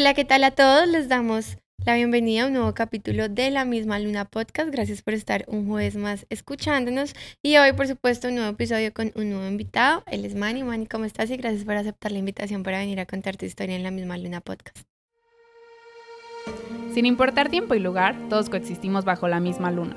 Hola, ¿qué tal a todos? Les damos la bienvenida a un nuevo capítulo de La misma Luna Podcast. Gracias por estar un jueves más escuchándonos. Y hoy, por supuesto, un nuevo episodio con un nuevo invitado. Él es Manny. Manny, ¿cómo estás? Y gracias por aceptar la invitación para venir a contar tu historia en La misma Luna Podcast. Sin importar tiempo y lugar, todos coexistimos bajo la misma luna.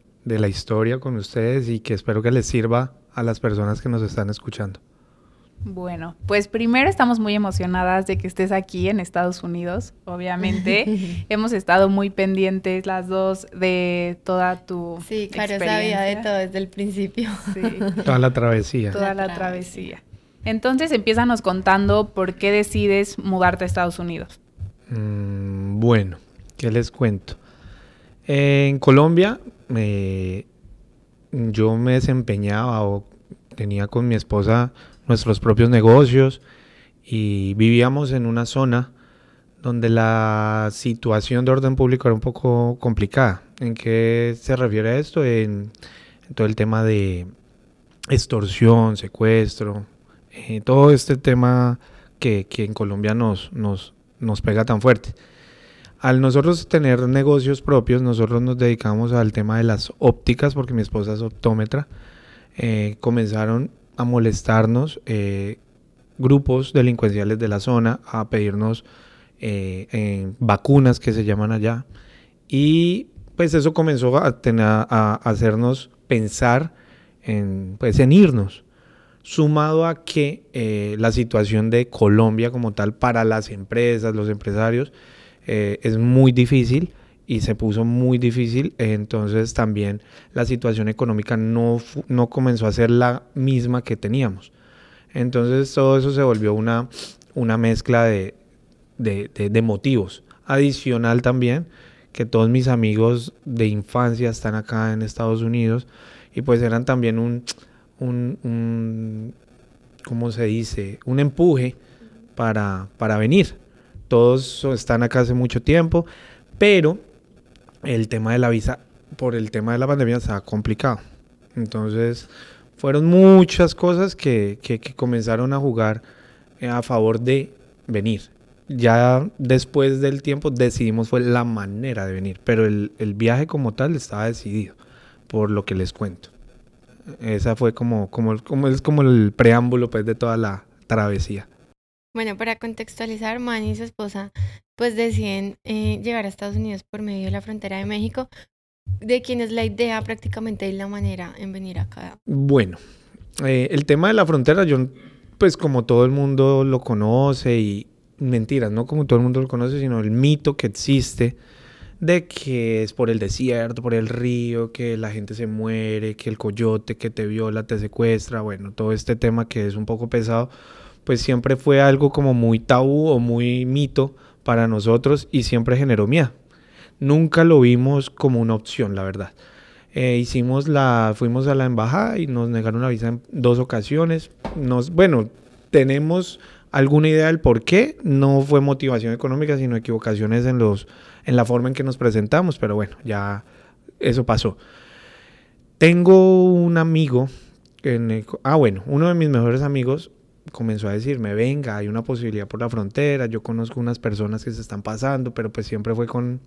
de la historia con ustedes y que espero que les sirva a las personas que nos están escuchando. Bueno, pues primero estamos muy emocionadas de que estés aquí en Estados Unidos, obviamente. Hemos estado muy pendientes las dos de toda tu Sí, claro, sabía de todo desde el principio. Sí. Toda la travesía. Toda la, travesía. Entonces, empiezanos contando por qué decides mudarte a Estados Unidos. Mm, bueno, ¿qué les cuento? En Colombia yo me desempeñaba o tenía con mi esposa nuestros propios negocios y vivíamos en una zona donde la situación de orden público era un poco complicada. ¿En qué se refiere esto? En, todo el tema de extorsión, secuestro, eh, todo este tema que, en Colombia nos, nos, nos pega tan fuerte. Al nosotros tener negocios propios, nosotros nos dedicamos al tema de las ópticas, porque mi esposa es optómetra. Eh, comenzaron a molestarnos eh, grupos delincuenciales de la zona, a pedirnos eh, vacunas que se llaman allá. Y pues eso comenzó a, hacernos pensar en, pues, en irnos sumado a que la situación de Colombia como tal para las empresas, los empresarios, eh, es muy difícil y se puso muy difícil, entonces también la situación económica no, no comenzó a ser la misma que teníamos. Entonces todo eso se volvió una, una mezcla de, de, motivos. Adicional también que todos mis amigos de infancia están acá en Estados Unidos y pues eran también un, un, un ¿cómo se dice? Un empuje para, para venir todos están acá hace mucho tiempo, pero el tema de la visa, por el tema de la pandemia, está complicado. Entonces, fueron muchas cosas que, comenzaron a jugar eh, a favor de venir. Ya después del tiempo decidimos fue la manera de venir, pero el, viaje como tal estaba decidido, por lo que les cuento. Esa fue como, como, como, es como el preámbulo pues, de toda la travesía. Bueno, para contextualizar, Manny y su esposa pues deciden eh, llegar a Estados Unidos por medio de la frontera de México. ¿De quién es la idea prácticamente y la manera en venir acá? Bueno, eh, el tema de la frontera, yo pues como todo el mundo lo conoce y mentiras, no como todo el mundo lo conoce, sino el mito que existe de que es por el desierto, por el río, que la gente se muere, que el coyote que te viola te secuestra, bueno, todo este tema que es un poco pesado pues siempre fue algo como muy tabú o muy mito para nosotros y siempre generó miedo. Nunca lo vimos como una opción, la verdad. Eh, hicimos la, fuimos a la embajada y nos negaron la visa en dos ocasiones. Nos, bueno, tenemos alguna idea del por qué. No fue motivación económica, sino equivocaciones en los, en la forma en que nos presentamos. Pero bueno, ya eso pasó. Tengo un amigo, ah bueno, uno de mis mejores amigos comenzó a decirme, venga, hay una posibilidad por la frontera, yo conozco unas personas que se están pasando, pero pues siempre fue con,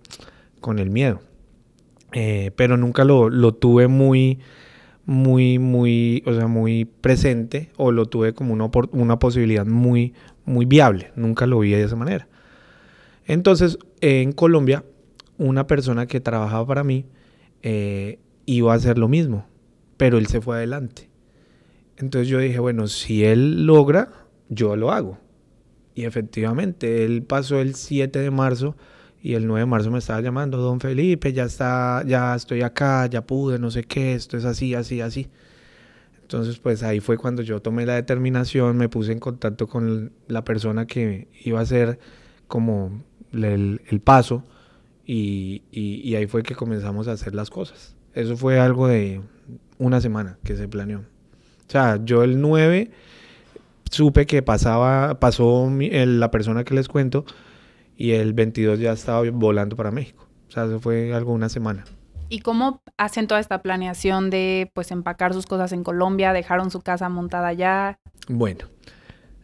con el miedo. Eh, pero nunca lo, lo, tuve muy, muy, muy, o sea, muy presente o lo tuve como una, una posibilidad muy, muy viable. Nunca lo vi de esa manera. Entonces, en Colombia, una persona que trabajaba para mí eh, iba a hacer lo mismo, pero él se fue adelante. Entonces yo dije, bueno, si él logra, yo lo hago. Y efectivamente, él pasó el 7 de marzo y el 9 de marzo me estaba llamando, don Felipe, ya está, ya estoy acá, ya pude, no sé qué, esto es así, así, así. Entonces, pues ahí fue cuando yo tomé la determinación, me puse en contacto con la persona que iba a ser como el, paso y, y ahí fue que comenzamos a hacer las cosas. Eso fue algo de una semana que se planeó. O sea, yo el 9 supe que pasaba, pasó mi- el- la persona que les cuento y el 22 ya estaba volando para México. O sea, eso fue algo una semana. ¿Y cómo hacen toda esta planeación de pues empacar sus cosas en Colombia? ¿Dejaron su casa montada allá? Bueno,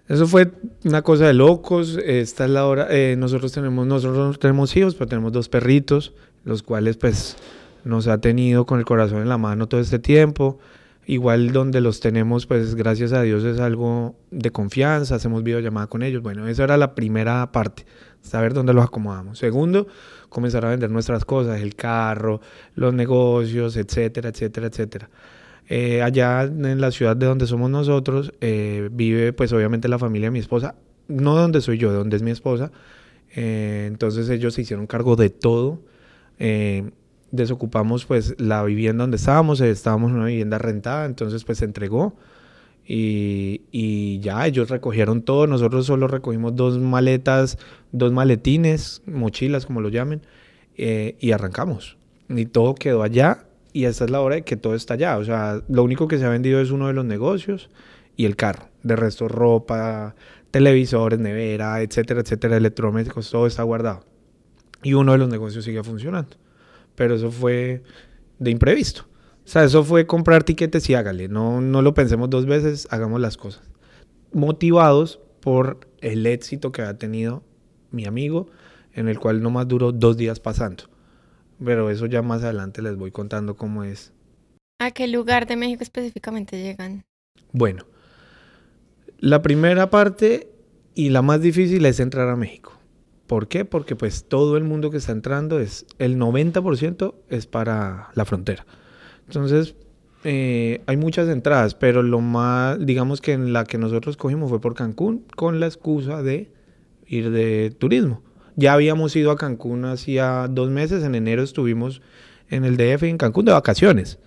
eso fue una cosa de locos. Esta es la hora. eh, nosotros tenemos, nosotros no tenemos hijos, pero tenemos dos perritos, los cuales pues nos ha tenido con el corazón en la mano todo este tiempo. Igual donde los tenemos, pues gracias a Dios es algo de confianza, hacemos videollamada con ellos. Bueno, esa era la primera parte, saber dónde los acomodamos. Segundo, comenzar a vender nuestras cosas, el carro, los negocios, etcétera, etcétera, etcétera. Eh, allá en la ciudad de donde somos nosotros, eh, vive pues obviamente la familia de mi esposa, no donde soy yo, donde es mi esposa. Eh, entonces ellos se hicieron cargo de todo. Eh, desocupamos pues la vivienda donde estábamos, eh, estábamos en una vivienda rentada, entonces pues se entregó y, y ya ellos recogieron todo, nosotros solo recogimos dos maletas, dos maletines, mochilas como lo llamen, eh, y arrancamos. Y todo quedó allá y esta es la hora de que todo está allá, o sea, lo único que se ha vendido es uno de los negocios y el carro, de resto ropa, televisores, nevera, etcétera, etcétera, electrodomésticos, todo está guardado. Y uno de los negocios sigue funcionando pero eso fue de imprevisto. O sea, eso fue comprar tiquetes y hágale, no, no lo pensemos dos veces, hagamos las cosas. Motivados por el éxito que ha tenido mi amigo, en el cual nomás duró dos días pasando. Pero eso ya más adelante les voy contando cómo es. ¿A qué lugar de México específicamente llegan? Bueno, la primera parte y la más difícil es entrar a México. ¿Por qué? Porque pues todo el mundo que está entrando es, el 90% es para la frontera. Entonces, eh, hay muchas entradas, pero lo más, digamos que en la que nosotros cogimos fue por Cancún, con la excusa de ir de turismo. Ya habíamos ido a Cancún hacía dos meses, en enero estuvimos en el DF en Cancún de vacaciones.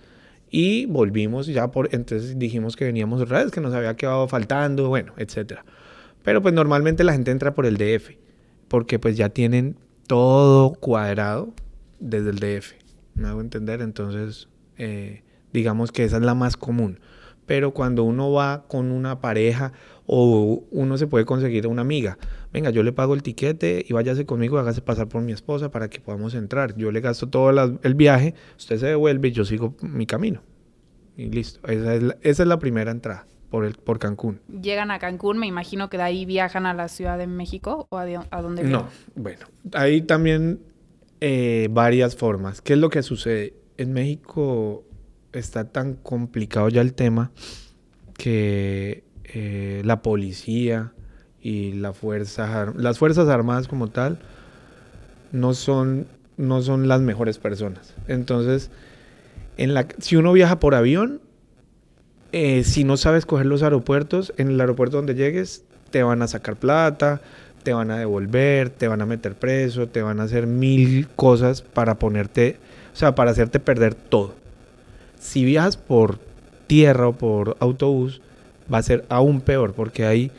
Y volvimos ya por, entonces dijimos que veníamos otra vez, que nos había quedado faltando, bueno, etcétera. Pero pues normalmente la gente entra por el DF, porque pues ya tienen todo cuadrado desde el DF. ¿Me hago entender? Entonces, eh, digamos que esa es la más común. Pero cuando uno va con una pareja o uno se puede conseguir una amiga, venga, yo le pago el tiquete y váyase conmigo, hágase pasar por mi esposa para que podamos entrar. Yo le gasto todo el viaje, usted se devuelve y yo sigo mi camino. Y listo. Esa es la primera entrada por, el, por Cancún. Llegan a Cancún, me imagino que de ahí viajan a la Ciudad de México o a, a dónde No, bueno, hay también eh, varias formas. ¿Qué es lo que sucede? En México está tan complicado ya el tema que eh, la policía y la fuerza, las fuerzas armadas como tal no son, no son las mejores personas. Entonces, en la, si uno viaja por avión, eh, si no sabes coger los aeropuertos, en el aeropuerto donde llegues, te van a sacar plata, te van a devolver, te van a meter preso, te van a hacer mil cosas para ponerte, o sea, para hacerte perder todo. Si viajas por tierra o por autobús, va a ser aún peor porque hay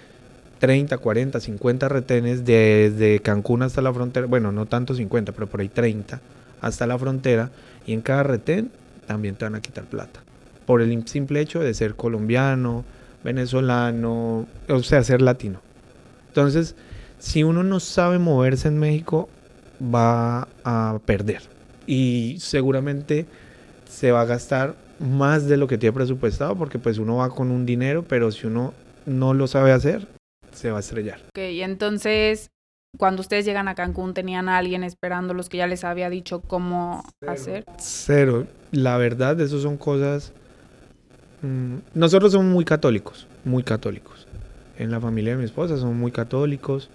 30, 40, 50 retenes desde Cancún hasta la frontera, bueno, no tanto 50, pero por ahí 30 hasta la frontera y en cada retén también te van a quitar plata por el simple hecho de ser colombiano, venezolano, o sea, ser latino. Entonces, si uno no sabe moverse en México, va a perder. Y seguramente se va a gastar más de lo que tiene presupuestado, porque pues uno va con un dinero, pero si uno no lo sabe hacer, se va a estrellar. Ok, y entonces, cuando ustedes llegan a Cancún, ¿tenían a alguien esperándolos que ya les había dicho cómo hacer? Cero. La verdad, eso son cosas... mm, nosotros somos muy católicos, muy católicos. En la familia de mi esposa son muy católicos.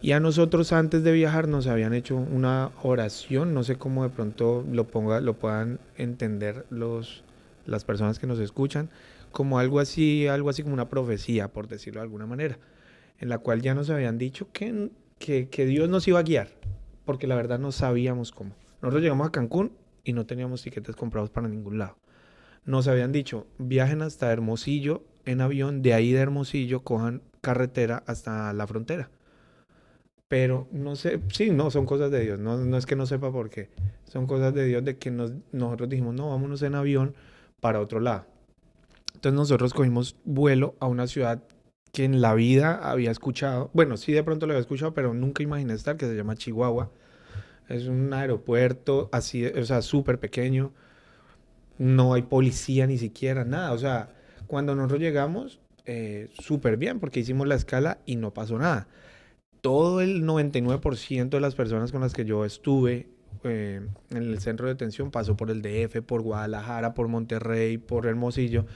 Y a nosotros antes de viajar nos habían hecho una oración, no sé cómo de pronto lo ponga, lo puedan entender los, las personas que nos escuchan, como algo así, algo así como una profecía, por decirlo de alguna manera, en la cual ya nos habían dicho que, que, que Dios nos iba a guiar, porque la verdad no sabíamos cómo. Nosotros llegamos a Cancún y no teníamos tiquetes comprados para ningún lado. Nos habían dicho, viajen hasta Hermosillo en avión, de ahí de Hermosillo cojan carretera hasta la frontera. Pero no sé, sí, no, son cosas de Dios. No, no es que no sepa por qué. Son cosas de Dios de que nos, nosotros dijimos, no, vámonos en avión para otro lado. Entonces nosotros cogimos vuelo a una ciudad que en la vida había escuchado, bueno, sí de pronto lo había escuchado, pero nunca imaginé estar, que se llama Chihuahua. Es un aeropuerto así, o sea, súper pequeño. No hay policía ni siquiera, nada. O sea, cuando nosotros llegamos, eh, súper bien, porque hicimos la escala y no pasó nada. Todo el 99% de las personas con las que yo estuve eh, en el centro de detención pasó por el DF, por Guadalajara, por Monterrey, por Hermosillo,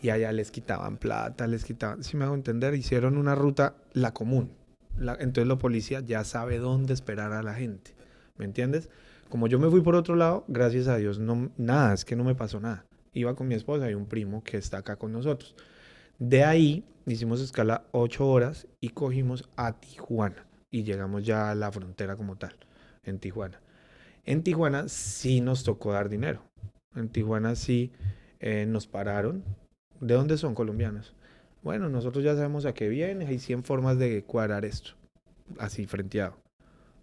y allá les quitaban plata, les quitaban, si me hago entender, hicieron una ruta, la común. entonces la policía ya sabe dónde esperar a la gente, ¿me entiendes? Como yo me fui por otro lado, gracias a Dios, no, nada, es que no me pasó nada. Iba con mi esposa y un primo que está acá con nosotros. De ahí hicimos escala ocho horas y cogimos a Tijuana y llegamos ya a la frontera como tal, en Tijuana. En Tijuana sí nos tocó dar dinero. En Tijuana sí eh, nos pararon. ¿De dónde son colombianos? Bueno, nosotros ya sabemos a qué viene. Hay 100 formas de cuadrar esto. Así, frenteado.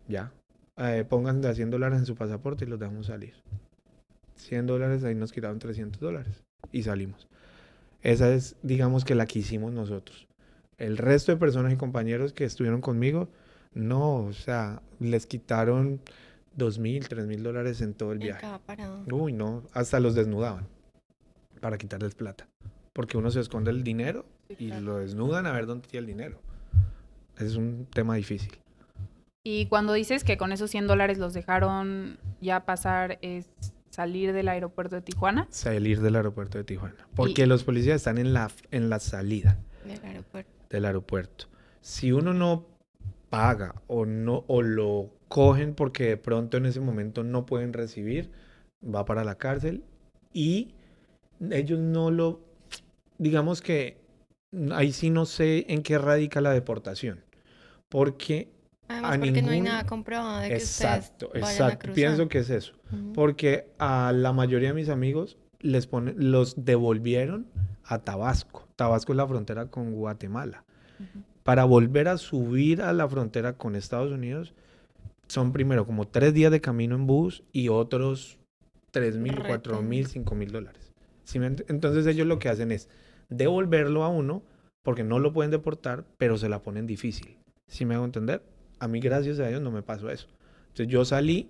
Ya. Eh, pongan de 100 dólares en su pasaporte y los dejamos salir. 100 dólares, ahí nos quitaron 300 dólares. Y salimos. Esa es, digamos, que la que hicimos nosotros. El resto de personas y compañeros que estuvieron conmigo, no, o sea, les quitaron dos mil, tres mil dólares en todo el viaje. Uy, no, hasta los desnudaban para quitarles plata. Porque uno se esconde el dinero y lo desnudan a ver dónde tiene el dinero. Es un tema difícil. Y cuando dices que con esos 100 dólares los dejaron ya pasar, ¿es salir del aeropuerto de Tijuana? Salir del aeropuerto de Tijuana. Porque los policías están en la, en la salida del aeropuerto. del aeropuerto. Si uno no paga o no o lo cogen porque de pronto en ese momento no pueden recibir, va para la cárcel y ellos no lo, digamos que ahí sí no sé en qué radica la deportación, porque Además, porque no hay nada comprobado de que exacto, ustedes vayan exacto, pienso que es eso, porque a la mayoría de mis amigos les ponen, los devolvieron a Tabasco. Tabasco es la frontera con Guatemala. Para volver a subir a la frontera con Estados Unidos, son primero como tres días de camino en bus y otros tres mil, cuatro mil, cinco mil dólares. Entonces ellos lo que hacen es devolverlo a uno porque no lo pueden deportar, pero se la ponen difícil. ¿Sí me hago entender? A mí, gracias a Dios, no me pasó eso. Entonces yo salí,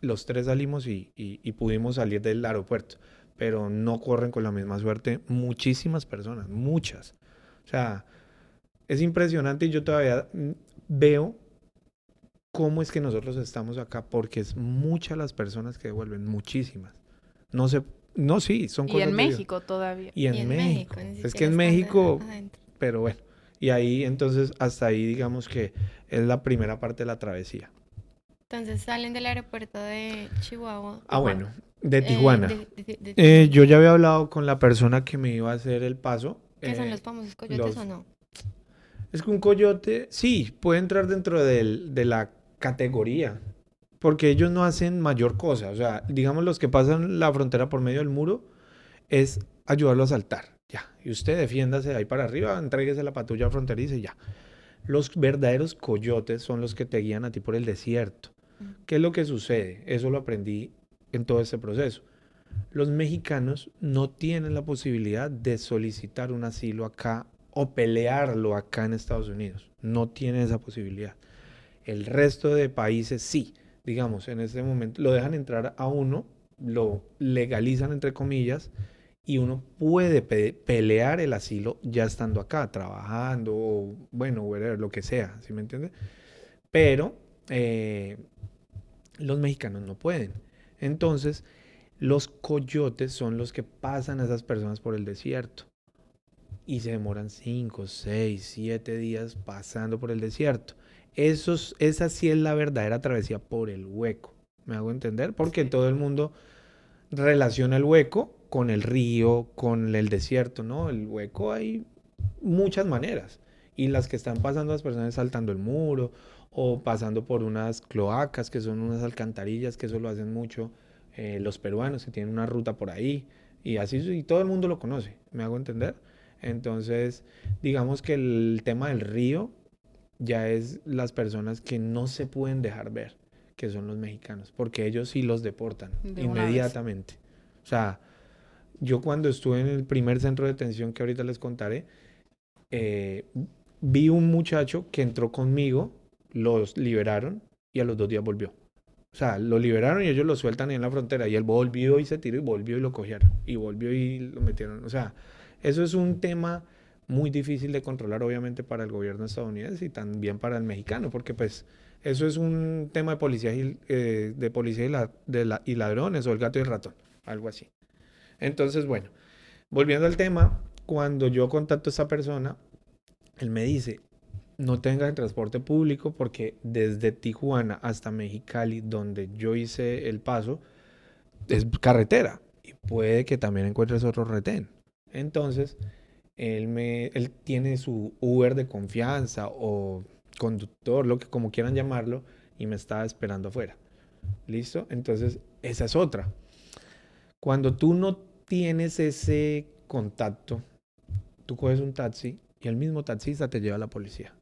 los tres salimos y, y pudimos salir del aeropuerto, pero no corren con la misma suerte muchísimas personas, muchas. O sea, es impresionante y yo todavía mm, veo cómo es que nosotros estamos acá, porque es muchas las personas que devuelven, muchísimas. No sé, no, sí, son cosas. Y en México todavía. Y en, México. es que en México, pero bueno. Y ahí entonces, hasta ahí digamos que es la primera parte de la travesía. Entonces salen del aeropuerto de Chihuahua. Ah, bueno, de eh, Tijuana. Eh, yo ya había hablado con la persona que me iba a hacer el paso. ¿Qué son eh, los famosos coyotes o no? Es que un coyote, sí, puede entrar dentro del, de la categoría, porque ellos no hacen mayor cosa. O sea, digamos los que pasan la frontera por medio del muro es ayudarlo a saltar. Ya. Y usted defiéndase ahí para arriba, entréguese la patrulla fronteriza y ya. Los verdaderos coyotes son los que te guían a ti por el desierto. ¿Qué es lo que sucede? Eso lo aprendí en todo este proceso. Los mexicanos no tienen la posibilidad de solicitar un asilo acá o pelearlo acá en Estados Unidos. No tienen esa posibilidad. El resto de países sí, digamos, en este momento lo dejan entrar a uno, lo legalizan entre comillas y uno puede pelear el asilo ya estando acá, trabajando o bueno, lo que sea, ¿sí me entiende? Pero eh, los mexicanos no pueden. Entonces, los coyotes son los que pasan a esas personas por el desierto y se demoran 5, 6, 7 días pasando por el desierto. Esos, esa sí es la verdadera travesía por el hueco. ¿Me hago entender? Porque todo el mundo relaciona el hueco con el río, con el desierto, ¿no? El hueco hay muchas maneras. Y las que están pasando las personas saltando el muro o pasando por unas cloacas, que son unas alcantarillas, que eso lo hacen mucho eh, los peruanos, que tienen una ruta por ahí. Y así, y todo el mundo lo conoce, ¿me hago entender? Entonces, digamos que el tema del río ya es las personas que no se pueden dejar ver, que son los mexicanos, porque ellos sí los deportan De inmediatamente. O sea, yo cuando estuve en el primer centro de detención que ahorita les contaré, eh, vi un muchacho que entró conmigo, los liberaron y a los dos días volvió. O sea, lo liberaron y ellos lo sueltan ahí en la frontera y él volvió y se tiró y volvió y lo cogieron y volvió y lo metieron. O sea, eso es un tema muy difícil de controlar obviamente para el gobierno estadounidense y también para el mexicano, porque pues eso es un tema de policía y, eh, de policía y, la- de la- y ladrones o el gato y el ratón, algo así. Entonces, bueno, volviendo al tema, cuando yo contacto a esa persona, él me dice, no tenga transporte público porque desde Tijuana hasta Mexicali, donde yo hice el paso, es carretera y puede que también encuentres otro retén. Entonces, él, me, él tiene su Uber de confianza o conductor, lo que como quieran llamarlo, y me estaba esperando afuera. ¿Listo? Entonces, esa es otra. Cuando tú no tienes ese contacto, tú coges un taxi y el mismo taxista te lleva a la policía.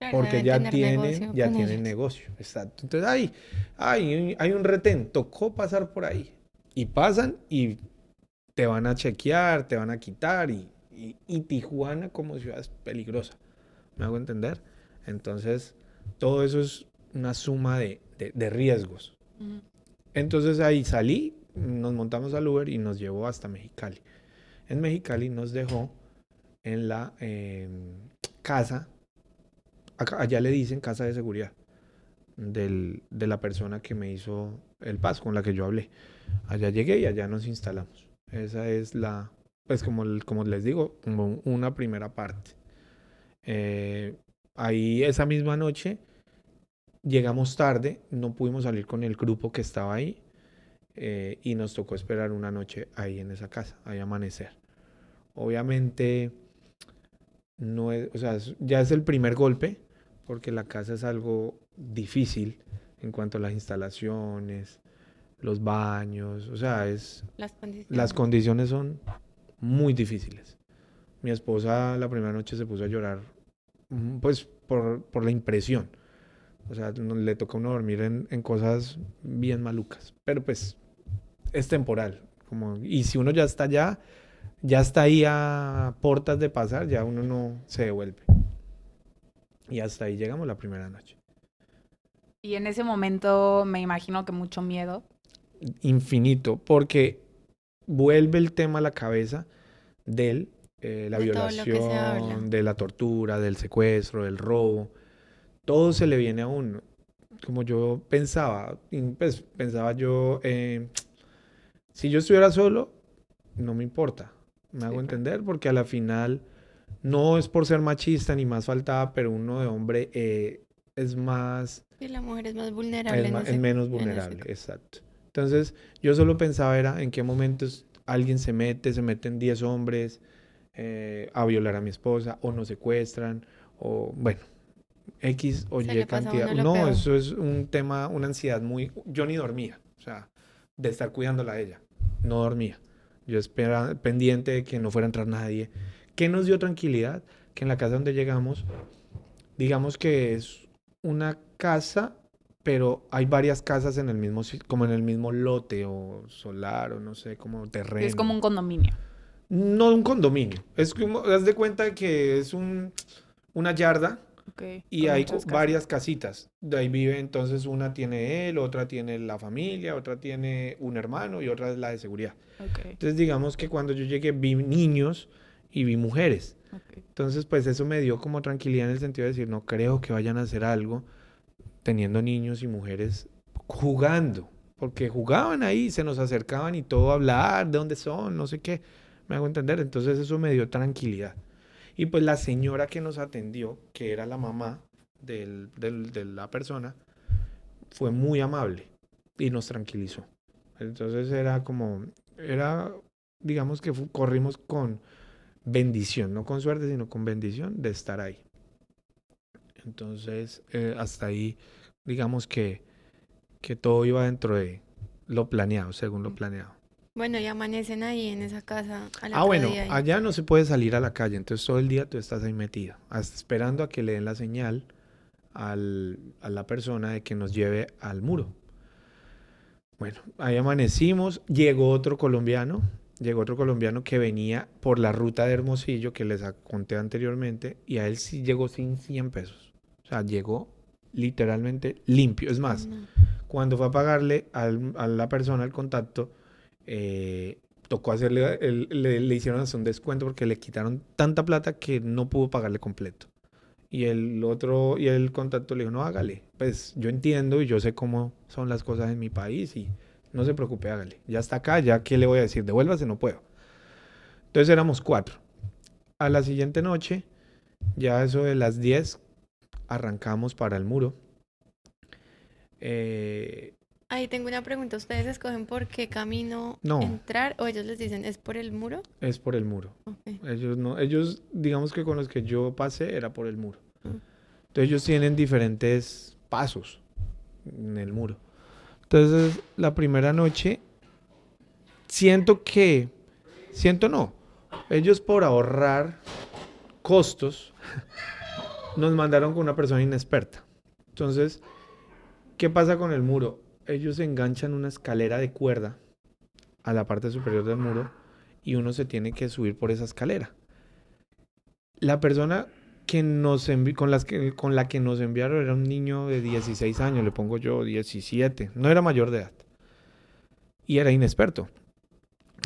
Claro, Porque ya tener tiene, negocio ya con tiene ellos. negocio. Exacto. Entonces, ay, ay, hay un retén, tocó pasar por ahí. Y pasan y te van a chequear, te van a quitar. Y, y, y Tijuana como ciudad es peligrosa. ¿Me hago entender? Entonces, todo eso es una suma de, de- de riesgos. Ujú. Entonces ahí salí, nos montamos al Uber y nos llevó hasta Mexicali. En Mexicali nos dejó en la eh, casa, allá le dicen casa de seguridad, del- de la persona que me hizo el paso, con la que yo hablé. Allá llegué y allá nos instalamos. Esa es la, pues como, como les digo, una primera parte. Eh, ahí esa misma noche llegamos tarde, no pudimos salir con el grupo que estaba ahí eh, y nos tocó esperar una noche ahí en esa casa, ahí amanecer. Obviamente, no es, o sea, ya es el primer golpe porque la casa es algo difícil en cuanto a las instalaciones, los baños, o sea, es, Las condiciones. las condiciones son muy difíciles. Mi esposa la primera noche se puso a llorar, mm, pues por, por la impresión. O sea, le toca a uno dormir en, en cosas bien malucas. Pero pues es temporal. Como, y si uno ya está allá, ya está ahí a portas de pasar, ya uno no se devuelve. Y hasta ahí llegamos la primera noche. Y en ese momento me imagino que mucho miedo. infinito, porque vuelve el tema a la cabeza de eh, la De violación, de la tortura, del secuestro, del robo. Todo se le viene a uno. Como yo pensaba, pues pensaba yo, eh, si yo estuviera solo, no me importa. Me Sí, hago entender, porque a la final no es por ser machista ni más faltaba, pero uno de hombre eh, es más Y la mujer es más vulnerable. es, en ma- ese- es menos vulnerable, exacto. Entonces, yo solo pensaba era en qué momentos alguien se mete, se meten 10 hombres eh, a violar a mi esposa, o nos secuestran, o bueno, X o Y cantidad. No, peor. eso es un tema, una ansiedad muy... Yo ni dormía, o sea, de estar cuidándola a ella, no dormía. Yo esperaba pendiente de que no fuera a entrar nadie. ¿Qué nos dio tranquilidad? Que en la casa donde llegamos, digamos que es una casa, pero hay varias casas en el mismo, como en el mismo lote o solar o no sé, como terreno. Es como un condominio. No un condominio. Es como, haz de cuenta que es un, una yarda Ok, y hay varias casitas. De ahí vive, entonces una tiene él, otra tiene la familia, otra tiene un hermano y otra es la de seguridad. Ok, Entonces digamos que cuando yo llegué vi niños y vi mujeres. ok. Entonces, pues eso me dio como tranquilidad en el sentido de decir, no creo que vayan a hacer algo teniendo niños y mujeres jugando, porque jugaban ahí, se nos acercaban y todo a hablar, de dónde son, no sé qué, me hago entender. Entonces eso me dio tranquilidad. Y pues la señora que nos atendió, que era la mamá del- del- de la persona, fue muy amable y nos tranquilizó. Entonces era como, era, digamos que corrimos con bendición, no con suerte, sino con bendición de estar ahí. Entonces, eh, hasta ahí, digamos que, que todo iba dentro de lo planeado, según lo planeado. Bueno, y amanecen ahí en esa casa. al Ah, bueno, día allá no se puede salir a la calle, entonces todo el día tú estás ahí metido, hasta esperando a que le den la señal al, a la persona de que nos lleve al muro. Bueno, ahí amanecimos, llegó otro colombiano, llegó otro colombiano que venía por la ruta de Hermosillo que les conté anteriormente y a él sí llegó sin 100 pesos. O sea, llegó literalmente limpio. Es más, cuando fue a pagarle a la persona el contacto, eh, tocó hacerle, le, hicieron un descuento porque le quitaron tanta plata que no pudo pagarle completo. Y el otro, y el contacto le dijo, no, hágale. Pues yo entiendo y yo sé cómo son las cosas en mi país y no se preocupe, hágale. Ya está acá, ya qué le voy a decir, devuélvase, no puedo. Entonces éramos cuatro. A la siguiente noche, ya eso de las 10, arrancamos para el muro. Eh, Ahí tengo una pregunta. ¿Ustedes escogen por qué camino entrar o ellos les dicen es por el muro? Es por el muro. Ellos no, ellos digamos que con los que yo pasé era por el muro. Ah. Entonces ellos tienen diferentes pasos en el muro. Entonces la primera noche siento que, siento no, ellos por ahorrar costos nos mandaron con una persona inexperta. Entonces, ¿qué pasa con el muro? Ellos enganchan una escalera de cuerda a la parte superior del muro y uno se tiene que subir por esa escalera. La persona que nos con, la que nos enviaron era un niño de 16 años, le pongo yo 17, no era mayor de edad y era inexperto.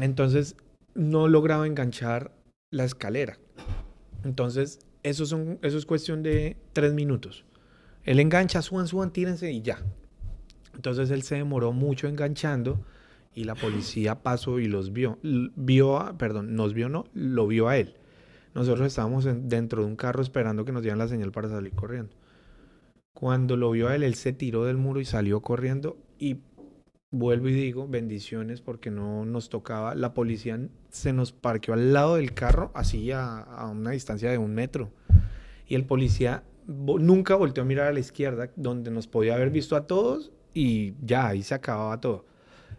Entonces no lograba enganchar la escalera. Entonces eso, son, eso es cuestión de tres minutos. Él engancha, suban, suban, tírense y ya. Entonces él se demoró mucho enganchando y la policía pasó y los vio. Vio, perdón, nos vio no, lo vio a él. Nosotros estábamos dentro de un carro esperando que nos dieran la señal para salir corriendo. Cuando lo vio a él, él se tiró del muro y salió corriendo y vuelvo y digo, bendiciones porque no nos tocaba. La policía se nos parqueó al lado del carro, así a, a una distancia de un metro. Y el policía nunca volteó a mirar a la izquierda, donde nos podía haber visto a todos y ya, ahí se acababa todo.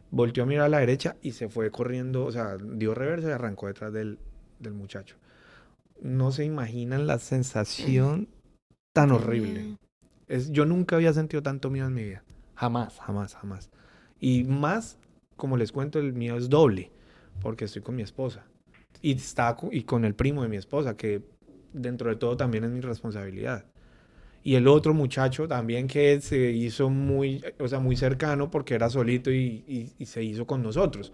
Volteó a mirar a la derecha y se fue corriendo, o sea, dio reversa y arrancó detrás del, muchacho. No se imaginan la sensación tan horrible. Es, yo nunca había sentido tanto miedo en mi vida. Jamás, jamás, jamás. Y más, como les cuento, el miedo es doble, porque estoy con mi esposa. Y, está, y con el primo de mi esposa, que dentro de todo también es mi responsabilidad y el otro muchacho también que se hizo muy, o sea, muy cercano porque era solito y, se hizo con nosotros.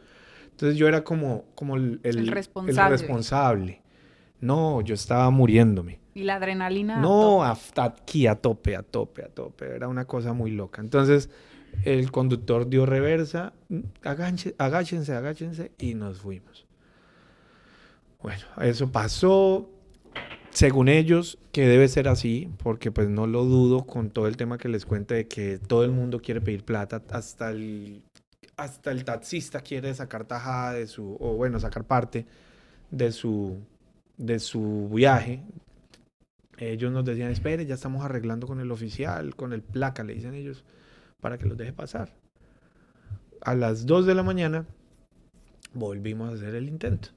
Entonces yo era como, como el, el, responsable. No, yo estaba muriéndome. ¿Y la adrenalina? No, aquí a tope, a tope, a tope. Era una cosa muy loca. Entonces el conductor dio reversa, agáchense, agáchense y nos fuimos. Bueno, eso pasó según ellos, que debe ser así, porque pues no lo dudo con todo el tema que les cuento de que todo el mundo quiere pedir plata, hasta el, hasta el taxista quiere sacar tajada de su, o bueno, sacar parte de su, de su viaje. Ellos nos decían, espere, ya estamos arreglando con el oficial, con el placa, le dicen ellos, para que los deje pasar. A las 2 de la mañana volvimos a hacer el intento.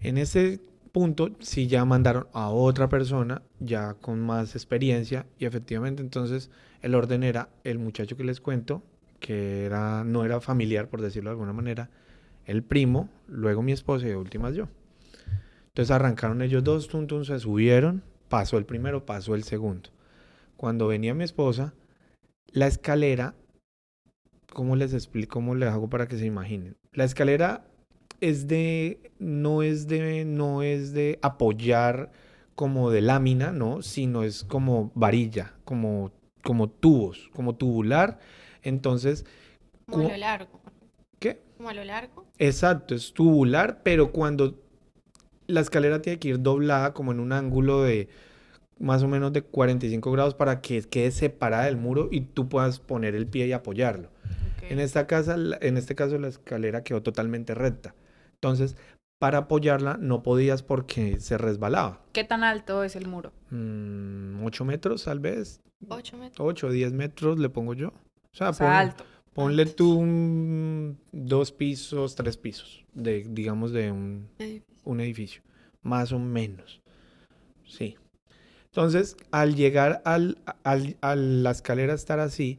En ese punto si ya mandaron a otra persona ya con más experiencia y efectivamente entonces el orden era el muchacho que les cuento que era no era familiar por decirlo de alguna manera el primo luego mi esposa y de últimas yo. Entonces arrancaron ellos dos tum, se subieron pasó el primero pasó el segundo. Cuando venía mi esposa la escalera cómo les explico cómo les hago para que se imaginen la escalera es de, no es de, no es de apoyar como de lámina, ¿no? Sino es como varilla, como, como tubos, como tubular. Entonces... Como a lo largo. ¿Qué? Como a lo largo. Exacto, es tubular, pero cuando la escalera tiene que ir doblada como en un ángulo de más o menos de 45 grados para que quede separada del muro y tú puedas poner el pie y apoyarlo. En, esta casa, en este caso la escalera quedó totalmente recta. Entonces, para apoyarla no podías porque se resbalaba. ¿Qué tan alto es el muro? Mm, ocho metros, tal vez. Ocho metros. Ocho, diez metros le pongo yo. O sea, alto. Ponle tú dos pisos, tres pisos, de, digamos, de un edificio. un edificio. Más o menos. Sí. Entonces, al llegar al, al- a la escalera estar así,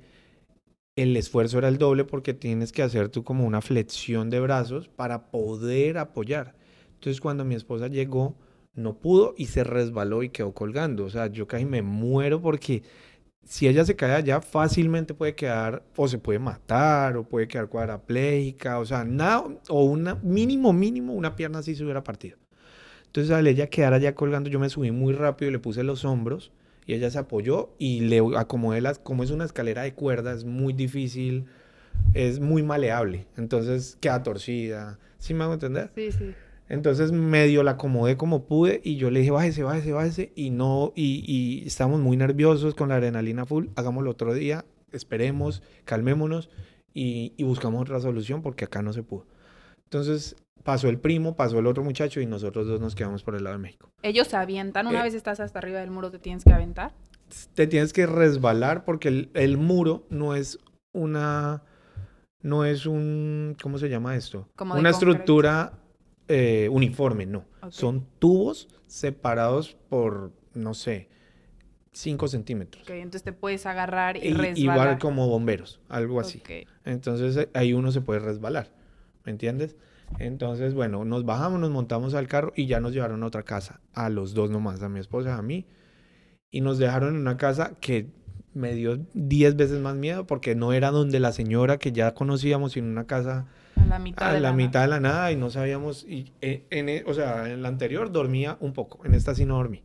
el esfuerzo era el doble porque tienes que hacer tú como una flexión de brazos para poder apoyar. Entonces, cuando mi esposa llegó, no pudo y se resbaló y quedó colgando. O sea, yo casi me muero porque si ella se cae allá, fácilmente puede quedar, o se puede matar, o puede quedar cuadraplégica, o sea, nada, o una, mínimo, mínimo, una pierna así se hubiera partido. Entonces, al ella quedar allá colgando, yo me subí muy rápido y le puse los hombros, y ella se apoyó y le acomodé las, como es una escalera de cuerda, es muy difícil, es muy maleable, entonces queda torcida, ¿sí me hago entender? Sí, sí. Entonces medio la acomodé como pude y yo le dije, bájese, bájese, bájese. Y no, y, y estábamos muy nerviosos con la adrenalina full. Hagámoslo otro día, esperemos, calmémonos y, y buscamos otra solución porque acá no se pudo. Entonces pasó el primo, pasó el otro muchacho y nosotros dos nos quedamos por el lado de México. Ellos se avientan. Una Eh. vez estás hasta arriba del muro, te tienes que aventar. Te tienes que resbalar porque el, el muro no es una, no es un, ¿cómo se llama esto? Como una estructura eh, uniforme, no. Son tubos separados por, no sé, 5 centímetros. Ok, entonces te puedes agarrar y, Y- resbalar. igual como bomberos, algo así. Ok. Entonces eh, ahí uno se puede resbalar, ¿me entiendes? Entonces, bueno, nos bajamos, nos montamos al carro y ya nos llevaron a otra casa, a los dos nomás, a mi esposa y a mí. Y nos dejaron en una casa que me dio 10 veces más miedo porque no era donde la señora que ya conocíamos, sino una casa A la mitad. a de la la mitad de la nada y no sabíamos. Y en, en e- o sea, en la anterior dormía un poco, en esta sí no dormí.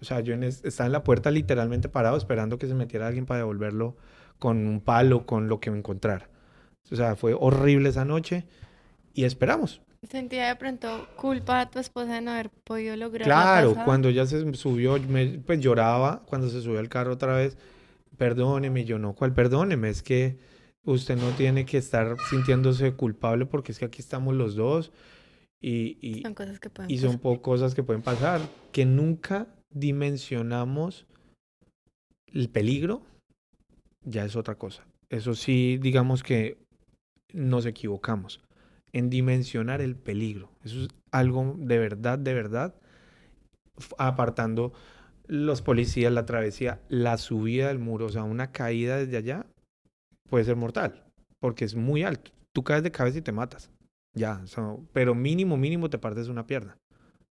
O sea, yo en es- estaba en la puerta literalmente parado esperando que se metiera alguien para devolverlo con un palo, con lo que me encontrara. O sea, fue horrible esa noche y esperamos. ¿Sentía de pronto culpa a tu esposa de no haber podido lograr la Claro, cuando ella se subió, me- pues lloraba cuando se subió al carro otra vez. Perdóneme, yo no, ¿cuál perdóneme? Es que usted no tiene que estar sintiéndose culpable porque es que aquí estamos los dos y, y, Son cosas que pueden y son pasar. cosas que pueden pasar, que nunca dimensionamos el peligro, ya es otra cosa. Eso sí, digamos que nos equivocamos en dimensionar el peligro. Eso es algo de verdad, de verdad, apartando los policías, la travesía, la subida del muro, o sea, una caída desde allá puede ser mortal, porque es muy alto. Tú caes de cabeza y te matas. Ya, pero mínimo, mínimo te partes una pierna.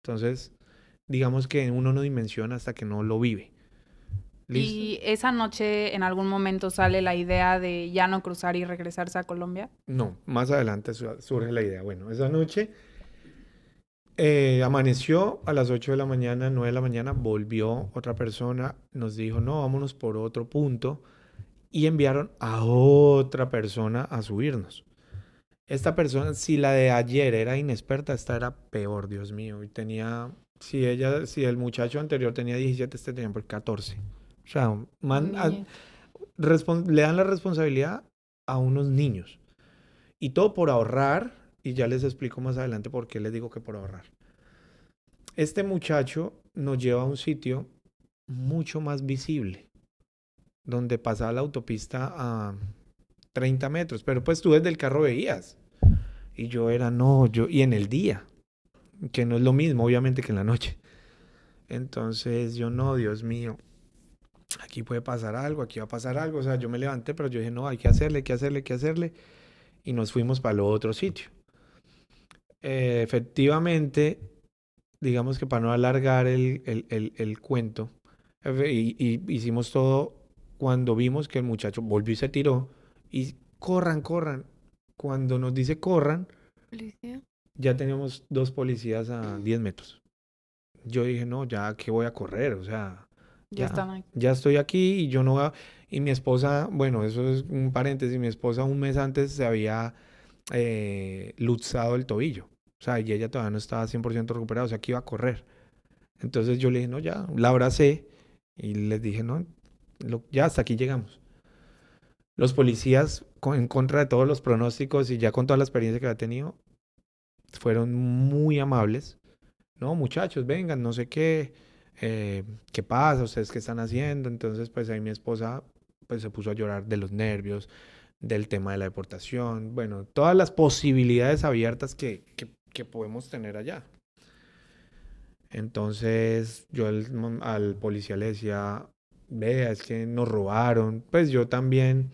Entonces, digamos que uno no dimensiona hasta que no lo vive. ¿Listo? Y esa noche en algún momento sale la idea de ya no cruzar y regresarse a Colombia. No, más adelante su- surge la idea. Bueno, esa noche eh, amaneció a las 8 de la mañana, 9 de la mañana, volvió otra persona, nos dijo, no, vámonos por otro punto, y enviaron a otra persona a subirnos. Esta persona, si la de ayer era inexperta, esta era peor, Dios mío, y tenía, si ella, si el muchacho anterior tenía 17, este tenía por 14. O sea, man- a- le dan la responsabilidad a unos niños. Y todo por ahorrar, y ya les explico más adelante por qué les digo que por ahorrar. Este muchacho nos lleva a un sitio mucho más visible, donde pasaba la autopista a 30 metros, pero pues tú desde el carro veías. Y yo era, no, yo, y en el día, que no es lo mismo, obviamente, que en la noche. Entonces yo, no, Dios mío, aquí puede pasar algo, aquí va a pasar algo. O sea, yo me levanté, pero yo dije, no, hay que hacerle, hay que hacerle, hay que hacerle. Y nos fuimos para el otro sitio. Eh, efectivamente, digamos que para no alargar el, el- el- el cuento, y, y hicimos todo cuando vimos que el muchacho volvió y se tiró. Y corran, corran. Cuando nos dice corran, Policía. ya teníamos dos policías a 10 metros. Yo dije, no, ya que voy a correr, o sea, Ya, ya. están aquí. ya estoy aquí y yo no. Y mi esposa, bueno, eso es un paréntesis, mi esposa un mes antes se había eh, luxado el tobillo. O sea, y ella todavía no estaba 100% recuperada, o sea, que iba a correr. Entonces yo le dije, no, ya, la abracé y les dije, no, lo- ya hasta aquí llegamos. Los policías, con- en contra de todos los pronósticos y ya con toda la experiencia que había tenido, fueron muy amables. No, muchachos, vengan, no sé qué, eh, ¿qué pasa? ¿Ustedes qué están haciendo? Entonces, pues ahí mi esposa pues, se puso a llorar de los nervios, del tema de la deportación, bueno, todas las posibilidades abiertas que, que, que podemos tener allá. Entonces yo al, al policía le decía, vea, es que nos robaron. Pues yo también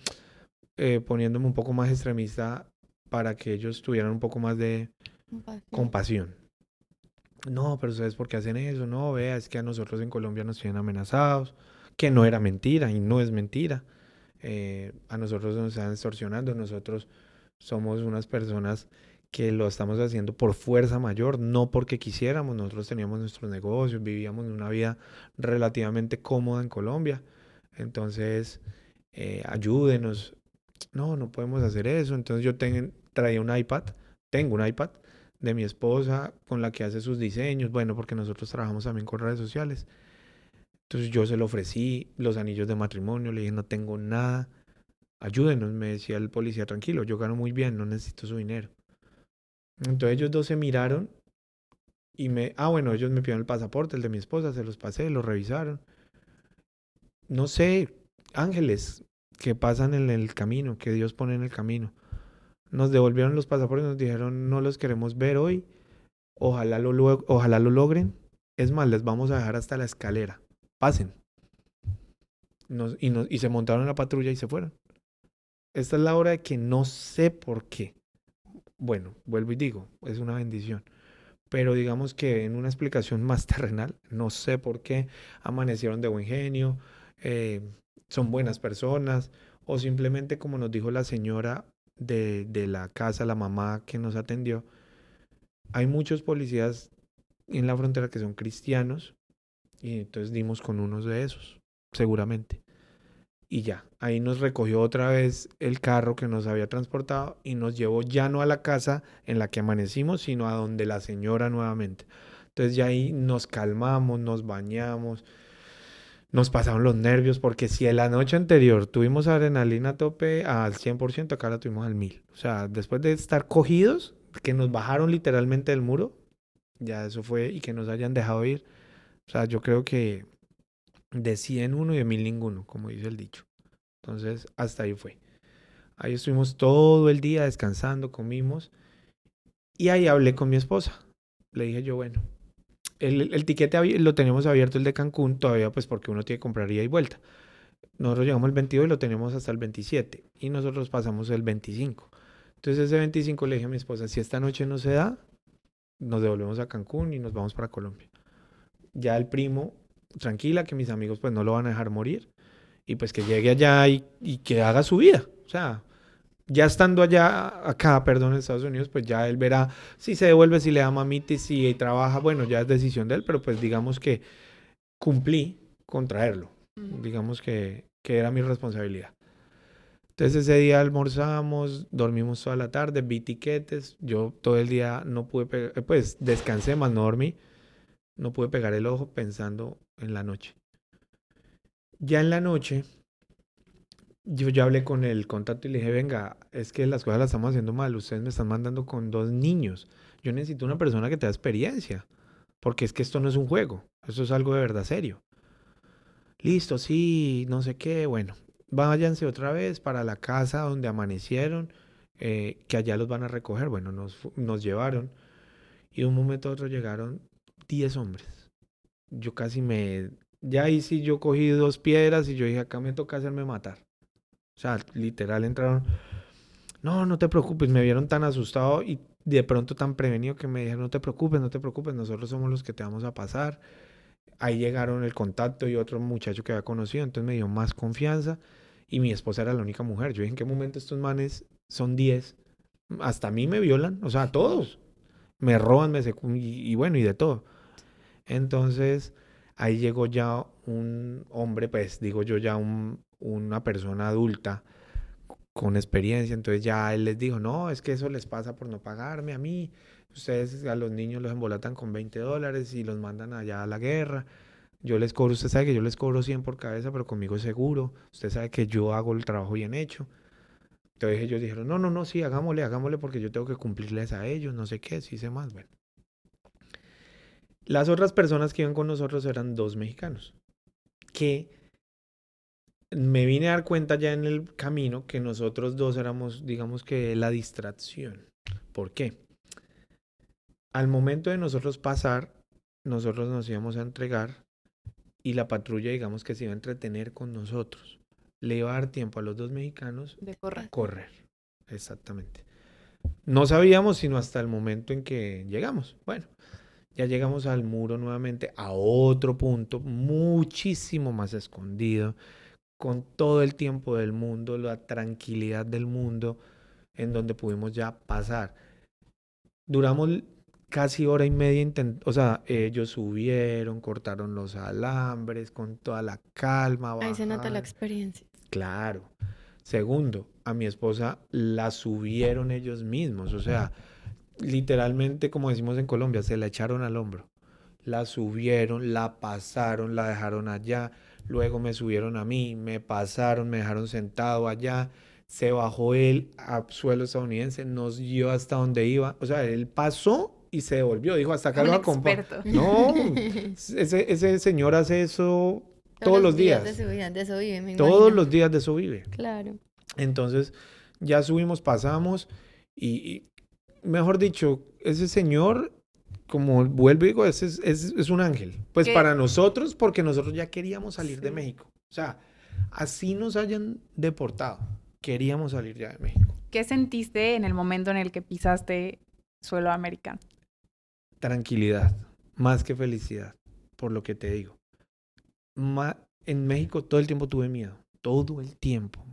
eh, poniéndome un poco más extremista para que ellos tuvieran un poco más de compasión. No, pero ¿sabes por qué hacen eso? No, vea, es que a nosotros en Colombia nos tienen amenazados, que no era mentira y no es mentira. Eh, a nosotros nos están extorsionando, nosotros somos unas personas que lo estamos haciendo por fuerza mayor, no porque quisiéramos. Nosotros teníamos nuestros negocios, vivíamos una vida relativamente cómoda en Colombia. Entonces, eh, ayúdenos. No, no podemos hacer eso. Entonces yo traía un iPad, tengo un iPad de mi esposa con la que hace sus diseños. Bueno, porque nosotros trabajamos también con redes sociales. Entonces yo se lo ofrecí los anillos de matrimonio, le dije, no tengo nada, ayúdenos, me decía el policía, tranquilo, yo gano muy bien, no necesito su dinero. Entonces ellos dos se miraron y me, ah, bueno, ellos me pidieron el pasaporte, el de mi esposa, se los pasé, lo revisaron. No sé, ángeles que pasan en el camino, que Dios pone en el camino. Nos devolvieron los pasaportes, nos dijeron, no los queremos ver hoy, ojalá lo, ojalá lo logren. Es más, les vamos a dejar hasta la escalera. Pasen. y, se montaron en la patrulla y se fueron. Esta es la hora de que no sé por qué bueno, vuelvo y digo, es una bendición. Pero digamos que en una explicación más terrenal, no sé por qué amanecieron de buen genio, eh, son buenas personas, o simplemente como nos dijo la señora de, de la casa, la mamá que nos atendió, hay muchos policías en la frontera que son cristianos y entonces dimos con unos de esos, seguramente y ya, ahí nos recogió otra vez el carro que nos había transportado y nos llevó ya no a la casa en la que amanecimos, sino a donde la señora nuevamente. Entonces ya ahí nos calmamos, nos bañamos, nos pasaron los nervios, porque si en la noche anterior tuvimos adrenalina a tope al 100%, acá la tuvimos al 1000. O sea, después de estar cogidos, que nos bajaron literalmente del muro, ya eso fue, y que nos hayan dejado ir. O sea, yo creo que de 100 uno y de 1000 ninguno, como dice el dicho. Entonces, hasta ahí fue. Ahí estuvimos todo el día descansando, comimos. Y ahí hablé con mi esposa. Le dije yo, bueno, el, el tiquete lo tenemos abierto el de Cancún todavía, pues porque uno tiene que comprar ida y vuelta. Nosotros llegamos el 22 y lo tenemos hasta el 27. Y nosotros pasamos el 25. Entonces ese 25 le dije a mi esposa, si esta noche no se da, nos devolvemos a Cancún y nos vamos para Colombia. Ya el primo tranquila, que mis amigos pues no lo van a dejar morir y pues que llegue allá y, que haga su vida. O sea, ya estando allá, acá, perdón, en Estados Unidos, pues ya él verá si se devuelve, si le da mamitis, si trabaja, bueno, ya es decisión de él, pero pues digamos que cumplí con traerlo. Digamos que, que era mi responsabilidad. Entonces ese día almorzamos, dormimos toda la tarde, vi tiquetes, yo todo el día no pude, pues descansé, más no dormí, no pude pegar el ojo pensando en la noche. Ya en la noche, yo ya hablé con el contacto y le dije, venga, es que las cosas las estamos haciendo mal, ustedes me están mandando con dos niños. Yo necesito una persona que te da experiencia, porque es que esto no es un juego, eso es algo de verdad serio. Listo, sí, no sé qué, bueno, váyanse otra vez para la casa donde amanecieron, eh, que allá los van a recoger. Bueno, nos, nos llevaron y de un momento a otro llegaron 10 hombres yo casi me... Ya ahí sí yo cogí dos piedras y yo dije, acá me toca hacerme matar. O sea, literal entraron... No, no te preocupes, me vieron tan asustado y de pronto tan prevenido que me dijeron, no te preocupes, no te preocupes, nosotros somos los que te vamos a pasar. Ahí llegaron el contacto y otro muchacho que había conocido, entonces me dio más confianza y mi esposa era la única mujer. Yo dije, ¿en qué momento estos manes son 10? Hasta a mí me violan, o sea, a todos. Me roban, me y, y bueno, y de todo. Entonces, ahí llegó ya un hombre, pues digo yo ya una persona adulta con experiencia, entonces ya él les dijo, no, es que eso les pasa por no pagarme a mí, ustedes a los niños los embolatan con 20 dólares y los mandan allá a la guerra, yo les cobro, usted sabe que yo les cobro 100 por cabeza, pero conmigo es seguro, usted sabe que yo hago el trabajo bien hecho. Entonces ellos dijeron, no, no, no, sí, hagámosle, hagámosle porque yo tengo que cumplirles a ellos, no sé qué, sí sé más, bueno. Las otras personas que iban con nosotros eran dos mexicanos, que me vine a dar cuenta ya en el camino que nosotros dos éramos, digamos que la distracción. ¿Por qué? Al momento de nosotros pasar, nosotros nos íbamos a entregar y la patrulla, digamos que se iba a entretener con nosotros. Le iba a dar tiempo a los dos mexicanos De correr. correr. Exactamente. No sabíamos sino hasta el momento en que llegamos. Bueno, ya llegamos al muro nuevamente, a otro punto muchísimo más escondido, con todo el tiempo del mundo, la tranquilidad del mundo, en donde pudimos ya pasar. Duramos casi hora y media, o sea, ellos subieron, cortaron los alambres con toda la calma. Ahí se nota la experiencia. Claro. Segundo, a mi esposa la subieron ellos mismos, o sea, literalmente, como decimos en Colombia, se la echaron al hombro. La subieron, la pasaron, la dejaron allá, luego me subieron a mí, me pasaron, me dejaron sentado allá, se bajó él a suelo estadounidense, nos guió hasta donde iba, o sea, él pasó y se devolvió, dijo, hasta acá lo experto. No, ese, ese señor hace eso todos, los días. de su vida, de eso vive, me Todos imagino. los días de eso vive. Claro. Entonces, ya subimos, pasamos y, y, mejor dicho, ese señor, como vuelvo y digo, es, es- es un ángel. Pues ¿Qué? para nosotros, porque nosotros ya queríamos salir de. México. O sea, así nos hayan deportado, queríamos salir ya de México. ¿Qué sentiste en el momento en el que pisaste suelo americano? Tranquilidad, más que felicidad, por lo que te digo. Ma- en México todo el tiempo tuve miedo, todo el tiempo,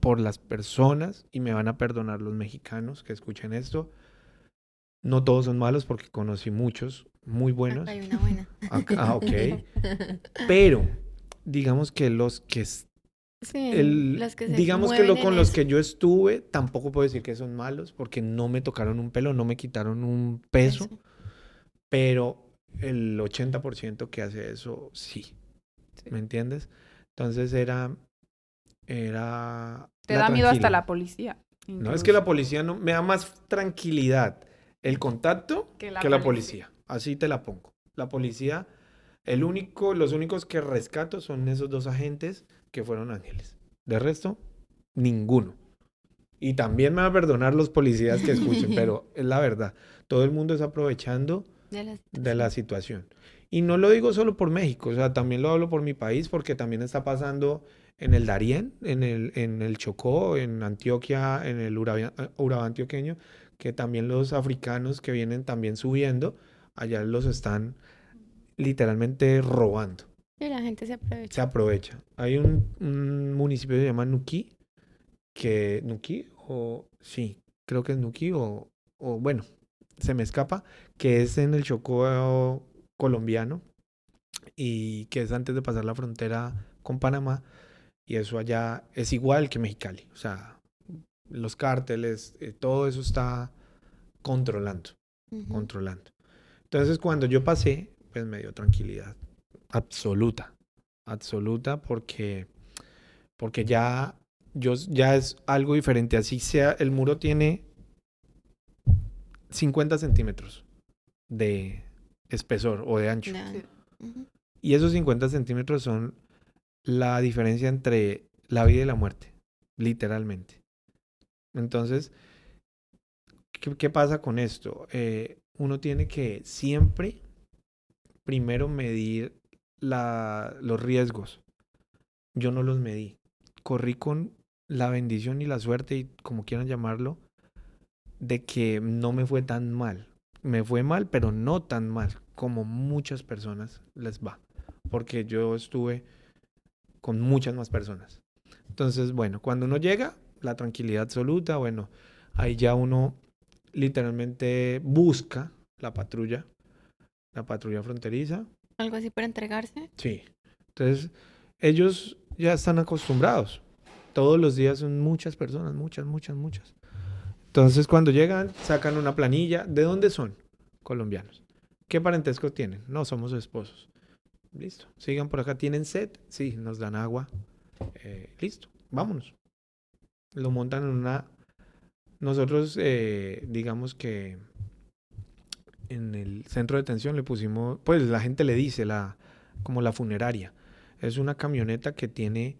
por las personas, y me van a perdonar los mexicanos que escuchen esto. No todos son malos porque conocí muchos muy buenos. Hay una buena. Ah, ok. Pero, digamos que los que, Sí, el- los que se digamos que lo con los eso. que yo estuve, tampoco puedo decir que son malos porque no me tocaron un pelo, no me quitaron un peso. Eso. pero el 80% que hace eso, sí. Sí. ¿Me entiendes? Entonces era... Era... Te da miedo hasta la policía. No, es que la policía no... Me da más tranquilidad el contacto Que que la policía. policía. Así te la pongo. La policía... El único, los únicos que rescato son esos dos agentes que fueron ángeles. De resto, ninguno. Y también me van a perdonar los policías que escuchen, pero es la verdad. Todo el mundo está aprovechando de la situación. Y no lo digo solo por México, o sea, también lo hablo por mi país porque también está pasando en el Darién, en el, en el Chocó, en Antioquia, en el Urabá, Urabá antioqueño, que también los africanos que vienen también subiendo, allá los están literalmente robando. Y la gente se Se aprovecha. aprovecha. Hay un, un municipio que se llama Nuquí, que Nuquí, o sí, creo que es Nuquí, o, o bueno, se me escapa, que es en el Chocó colombiano y que es antes de pasar la frontera con Panamá. Y eso allá es igual que Mexicali. O sea, los cárteles, eh, todo eso está controlando controlando. Entonces, cuando yo pasé, pues me dio tranquilidad absoluta, absoluta, porque, porque ya, yo, ya es algo diferente. Así sea, el muro tiene 50 centímetros de espesor o de ancho. Y esos 50 centímetros son la diferencia entre la vida y la muerte, literalmente. Entonces, ¿qué, pasa con esto? Eh, uno tiene que siempre, primero, medir la- los riesgos. Yo no los medí. Corrí con la bendición y la suerte, y como quieran llamarlo, de que no me fue tan mal. Me fue mal, pero no tan mal como muchas personas les va. Porque yo estuve con muchas más personas. Entonces, bueno, cuando uno llega, la tranquilidad absoluta, bueno, ahí ya uno literalmente busca la patrulla, la patrulla fronteriza. Algo así para entregarse. Sí. Entonces, ellos ya están acostumbrados. Todos los días son muchas personas, muchas, muchas, muchas. Entonces, cuando llegan, sacan una planilla. ¿De dónde son? Colombianos. ¿Qué parentesco tienen? No, somos esposos. Listo. Sigan por acá. ¿Tienen sed? Sí, nos dan agua. Eh, listo. Vámonos. Lo montan en una... Nosotros, eh, digamos que en el centro de detención le pusimos, pues la gente le dice, la, como la funeraria. Es una camioneta que tiene,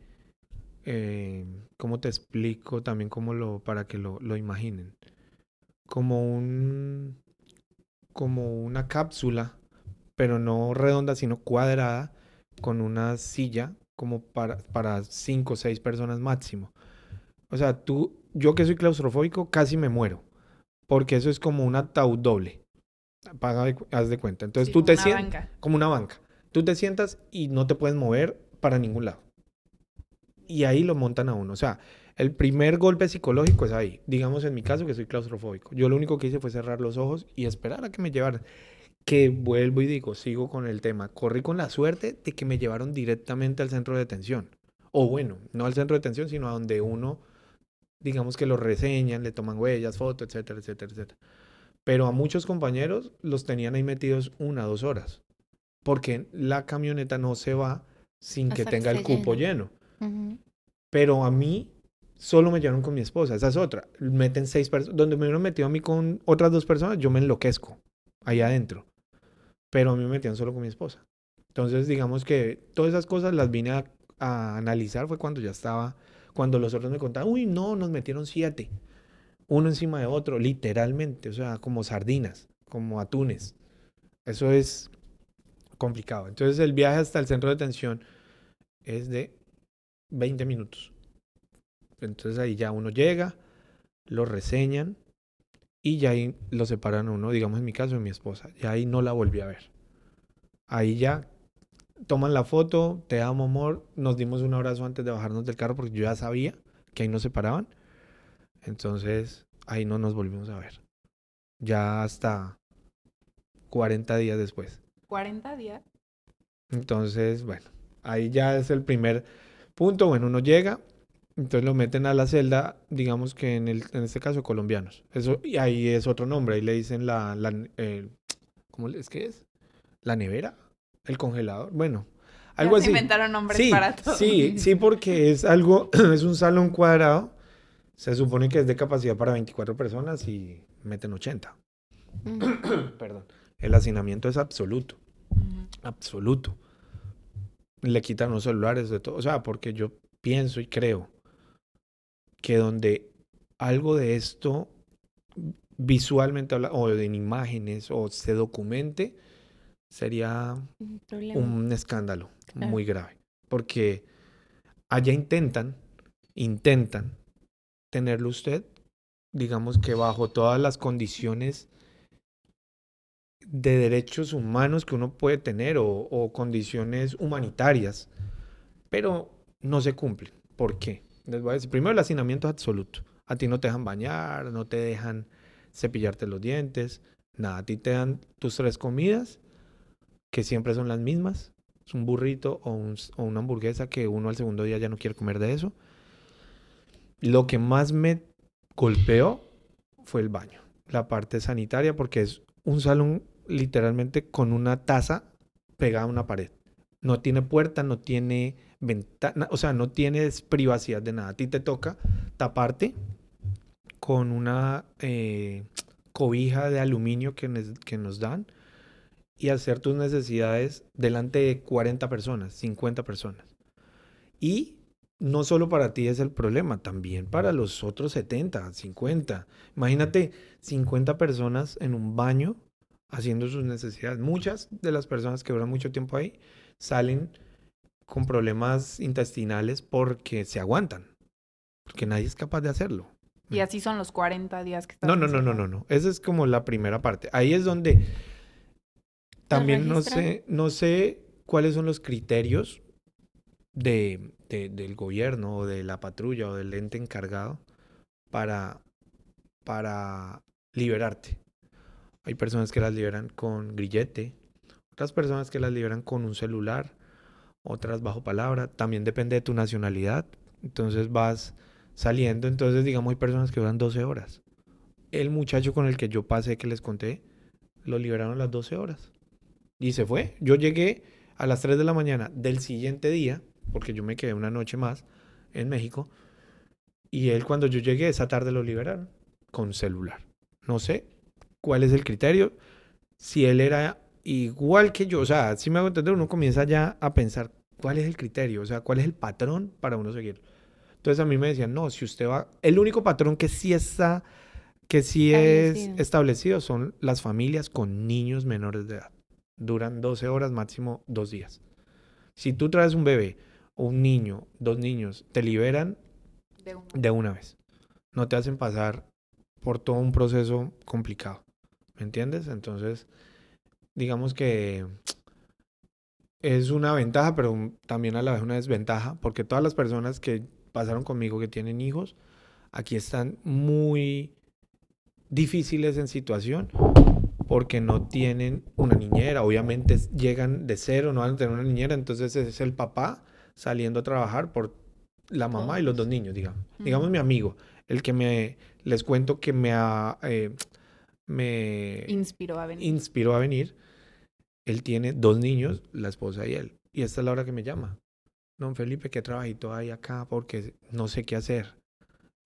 eh, ¿cómo te explico? También como lo, para que lo, lo imaginen. Como un, como una cápsula pero no redonda, sino cuadrada, con una silla como para, para cinco o seis personas máximo. O sea, tú, yo que soy claustrofóbico, casi me muero, porque eso es como un ataúd doble. Paga, haz de cuenta. Entonces Sí, tú te sientas como una banca. Tú te sientas y no te puedes mover para ningún lado. Y ahí lo montan a uno. O sea, el primer golpe psicológico es ahí. Digamos en mi caso que soy claustrofóbico. Yo lo único que hice fue cerrar los ojos y esperar a que me llevaran. Que vuelvo y digo, sigo con el tema. Corrí con la suerte de que me llevaron directamente al centro de detención. O bueno, no al centro de detención, sino a donde uno, digamos que lo reseñan, le toman huellas, fotos, etcétera, etcétera, etcétera. Pero a muchos compañeros los tenían ahí metidos una, dos horas. Porque la camioneta no se va sin que Hasta que tenga el cupo lleno. Pero a mí solo me llevaron con mi esposa. Esa es otra. Meten seis personas. Donde me hubieran metido a mí con otras dos personas, yo me enloquezco ahí adentro. Pero a mí me metían solo con mi esposa. Entonces, digamos que todas esas cosas las vine a, a analizar fue cuando ya estaba, cuando los otros me contaban, uy, no, nos metieron siete. Uno encima de otro, literalmente. O sea, como sardinas, como atunes. Eso es complicado. Entonces, el viaje hasta el centro de detención es de 20 minutos. Entonces ahí ya uno llega, lo reseñan y ya ahí lo separan uno, digamos en mi caso, de mi esposa. Y ahí no la volví a ver. Ahí ya toman la foto, te amo amor, nos dimos un abrazo antes de bajarnos del carro porque yo ya sabía que ahí nos separaban. Entonces ahí no nos volvimos a ver. Ya hasta 40 días después. 40 días. Entonces, bueno, ahí ya es el primer punto. Bueno, uno llega, entonces lo meten a la celda, digamos que en, el, en este caso colombianos. Eso, y ahí es otro nombre, ahí le dicen la, la eh, ¿cómo es que es? ¿La nevera? ¿El congelador? Bueno, algo Ya se así. inventaron nombres Sí, para todo. sí, sí, porque es algo, es un salón cuadrado. Se supone que es de capacidad para 24 personas y meten 80. Ujú. Perdón. El hacinamiento es absoluto absoluto. Le quitan los celulares de todo. O sea, porque yo pienso y creo que donde algo de esto visualmente habla, o en imágenes o se documente, sería Un escándalo Claro. muy grave. Porque allá intentan, intentan tenerlo usted, digamos que bajo todas las condiciones de derechos humanos que uno puede tener o, o condiciones humanitarias, pero no se cumplen. ¿Por qué? Les voy a decir, primero el hacinamiento es absoluto. A ti no te dejan bañar, no te dejan cepillarte los dientes, nada. A ti te dan tus tres comidas, que siempre son las mismas. Es un burrito o, un- o una hamburguesa que uno al segundo día ya no quiere comer de eso. Lo que más me golpeó fue el baño, la parte sanitaria, porque es un salón literalmente con una taza pegada a una pared. No tiene puerta, no tiene ventana, o sea, no tienes privacidad de nada. A ti te toca taparte con una eh, cobija de aluminio que nos dan y hacer tus necesidades delante de 40 personas, 50 personas. Y no solo para ti es el problema, también para los otros 70, 50. Imagínate 50 personas en un baño haciendo sus necesidades. Muchas de las personas que duran mucho tiempo ahí salen con problemas intestinales porque se aguantan, porque nadie es capaz de hacerlo. Y así son los 40 días que estás No, no, no, no, no, no. Esa es como la primera parte. Ahí es donde también no sé, no sé cuáles son los criterios de, de- del gobierno o de la patrulla o del ente encargado para, para liberarte. Hay personas que las liberan con grillete, otras personas que las liberan con un celular, otras bajo palabra. También depende de tu nacionalidad. Entonces vas saliendo. Entonces, digamos, hay personas que duran 12 horas. El muchacho con el que yo pasé, que les conté, lo liberaron a las 12 horas. Y se fue. Yo llegué a las 3 de la mañana del siguiente día, porque yo me quedé una noche más en México. Y él, cuando yo llegué, esa tarde lo liberaron con celular. No sé cuál es el criterio. Si él era igual que yo, o sea, si me hago entender, uno comienza ya a pensar cuál es el criterio, o sea, cuál es el patrón para uno seguir. Entonces a mí me decían, no, si usted va, el único patrón que sí está, que sí es Establecido. establecido son las familias con niños menores de edad. Duran 12 horas, máximo dos días. Si tú traes un bebé un niño, dos niños, te liberan De una. de una vez. No te hacen pasar por todo un proceso complicado. ¿Me entiendes? Entonces, digamos que es una ventaja, pero también a la vez una desventaja, porque todas las personas que pasaron conmigo que tienen hijos, aquí están muy difíciles en situación porque no tienen una niñera. Obviamente llegan de cero, no van a tener una niñera, entonces es el papá saliendo a trabajar por la mamá y los dos niños, digamos. Digamos mi amigo, el que me, les cuento que me, ha, eh, me Inspiró a venir. inspiró a venir. Él tiene dos niños, la esposa y él. Y esta es la hora que me llama. Don Felipe, ¿qué trabajito hay acá? Porque no sé qué hacer.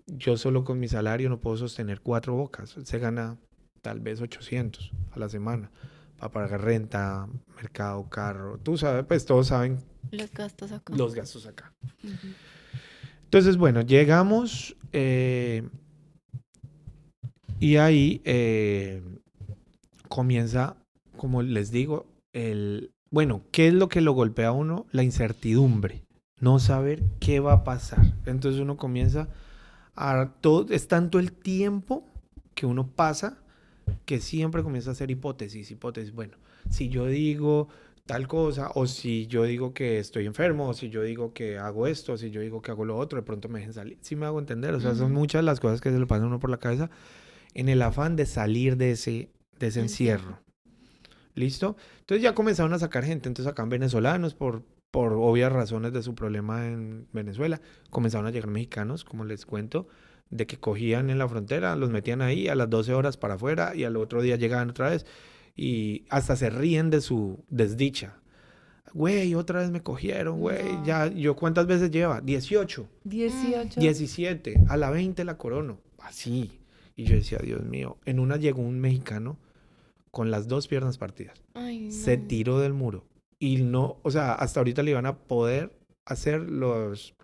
Yo solo con mi salario no puedo sostener cuatro bocas. Se gana tal vez 800 a la semana para pagar renta, mercado, carro. Tú sabes, pues todos saben Los gastos acá. los gastos acá. Entonces, bueno, llegamos eh, y ahí eh, comienza, como les digo, el... Bueno, ¿qué es lo que lo golpea a uno? La incertidumbre, no saber qué va a pasar. Entonces uno comienza a... Todo, es tanto el tiempo que uno pasa que siempre comienza a hacer hipótesis, hipótesis. Bueno, si yo digo tal cosa, o si yo digo que estoy enfermo, o si yo digo que hago esto, o si yo digo que hago lo otro, de pronto me dejen salir. Sí me hago entender, o sea, son Ujú. muchas las cosas que se le pasan a uno por la cabeza en el afán de salir de ese, de ese encierro. ¿Listo? Entonces ya comenzaron a sacar gente, entonces acá venezolanos por, por obvias razones de su problema en Venezuela, comenzaron a llegar mexicanos, como les cuento, de que cogían en la frontera, los metían ahí a las 12 horas para afuera y al otro día llegaban otra vez y hasta se ríen de su desdicha. Güey, otra vez me cogieron, güey. No. Ya, yo cuántas veces lleva? 18, 18. 17, a la 20 la corono. Así. Y yo decía, Dios mío, en una llegó un mexicano con las dos piernas partidas. Ay, Se tiró del muro. Y no, o sea, hasta ahorita le iban a poder hacer los,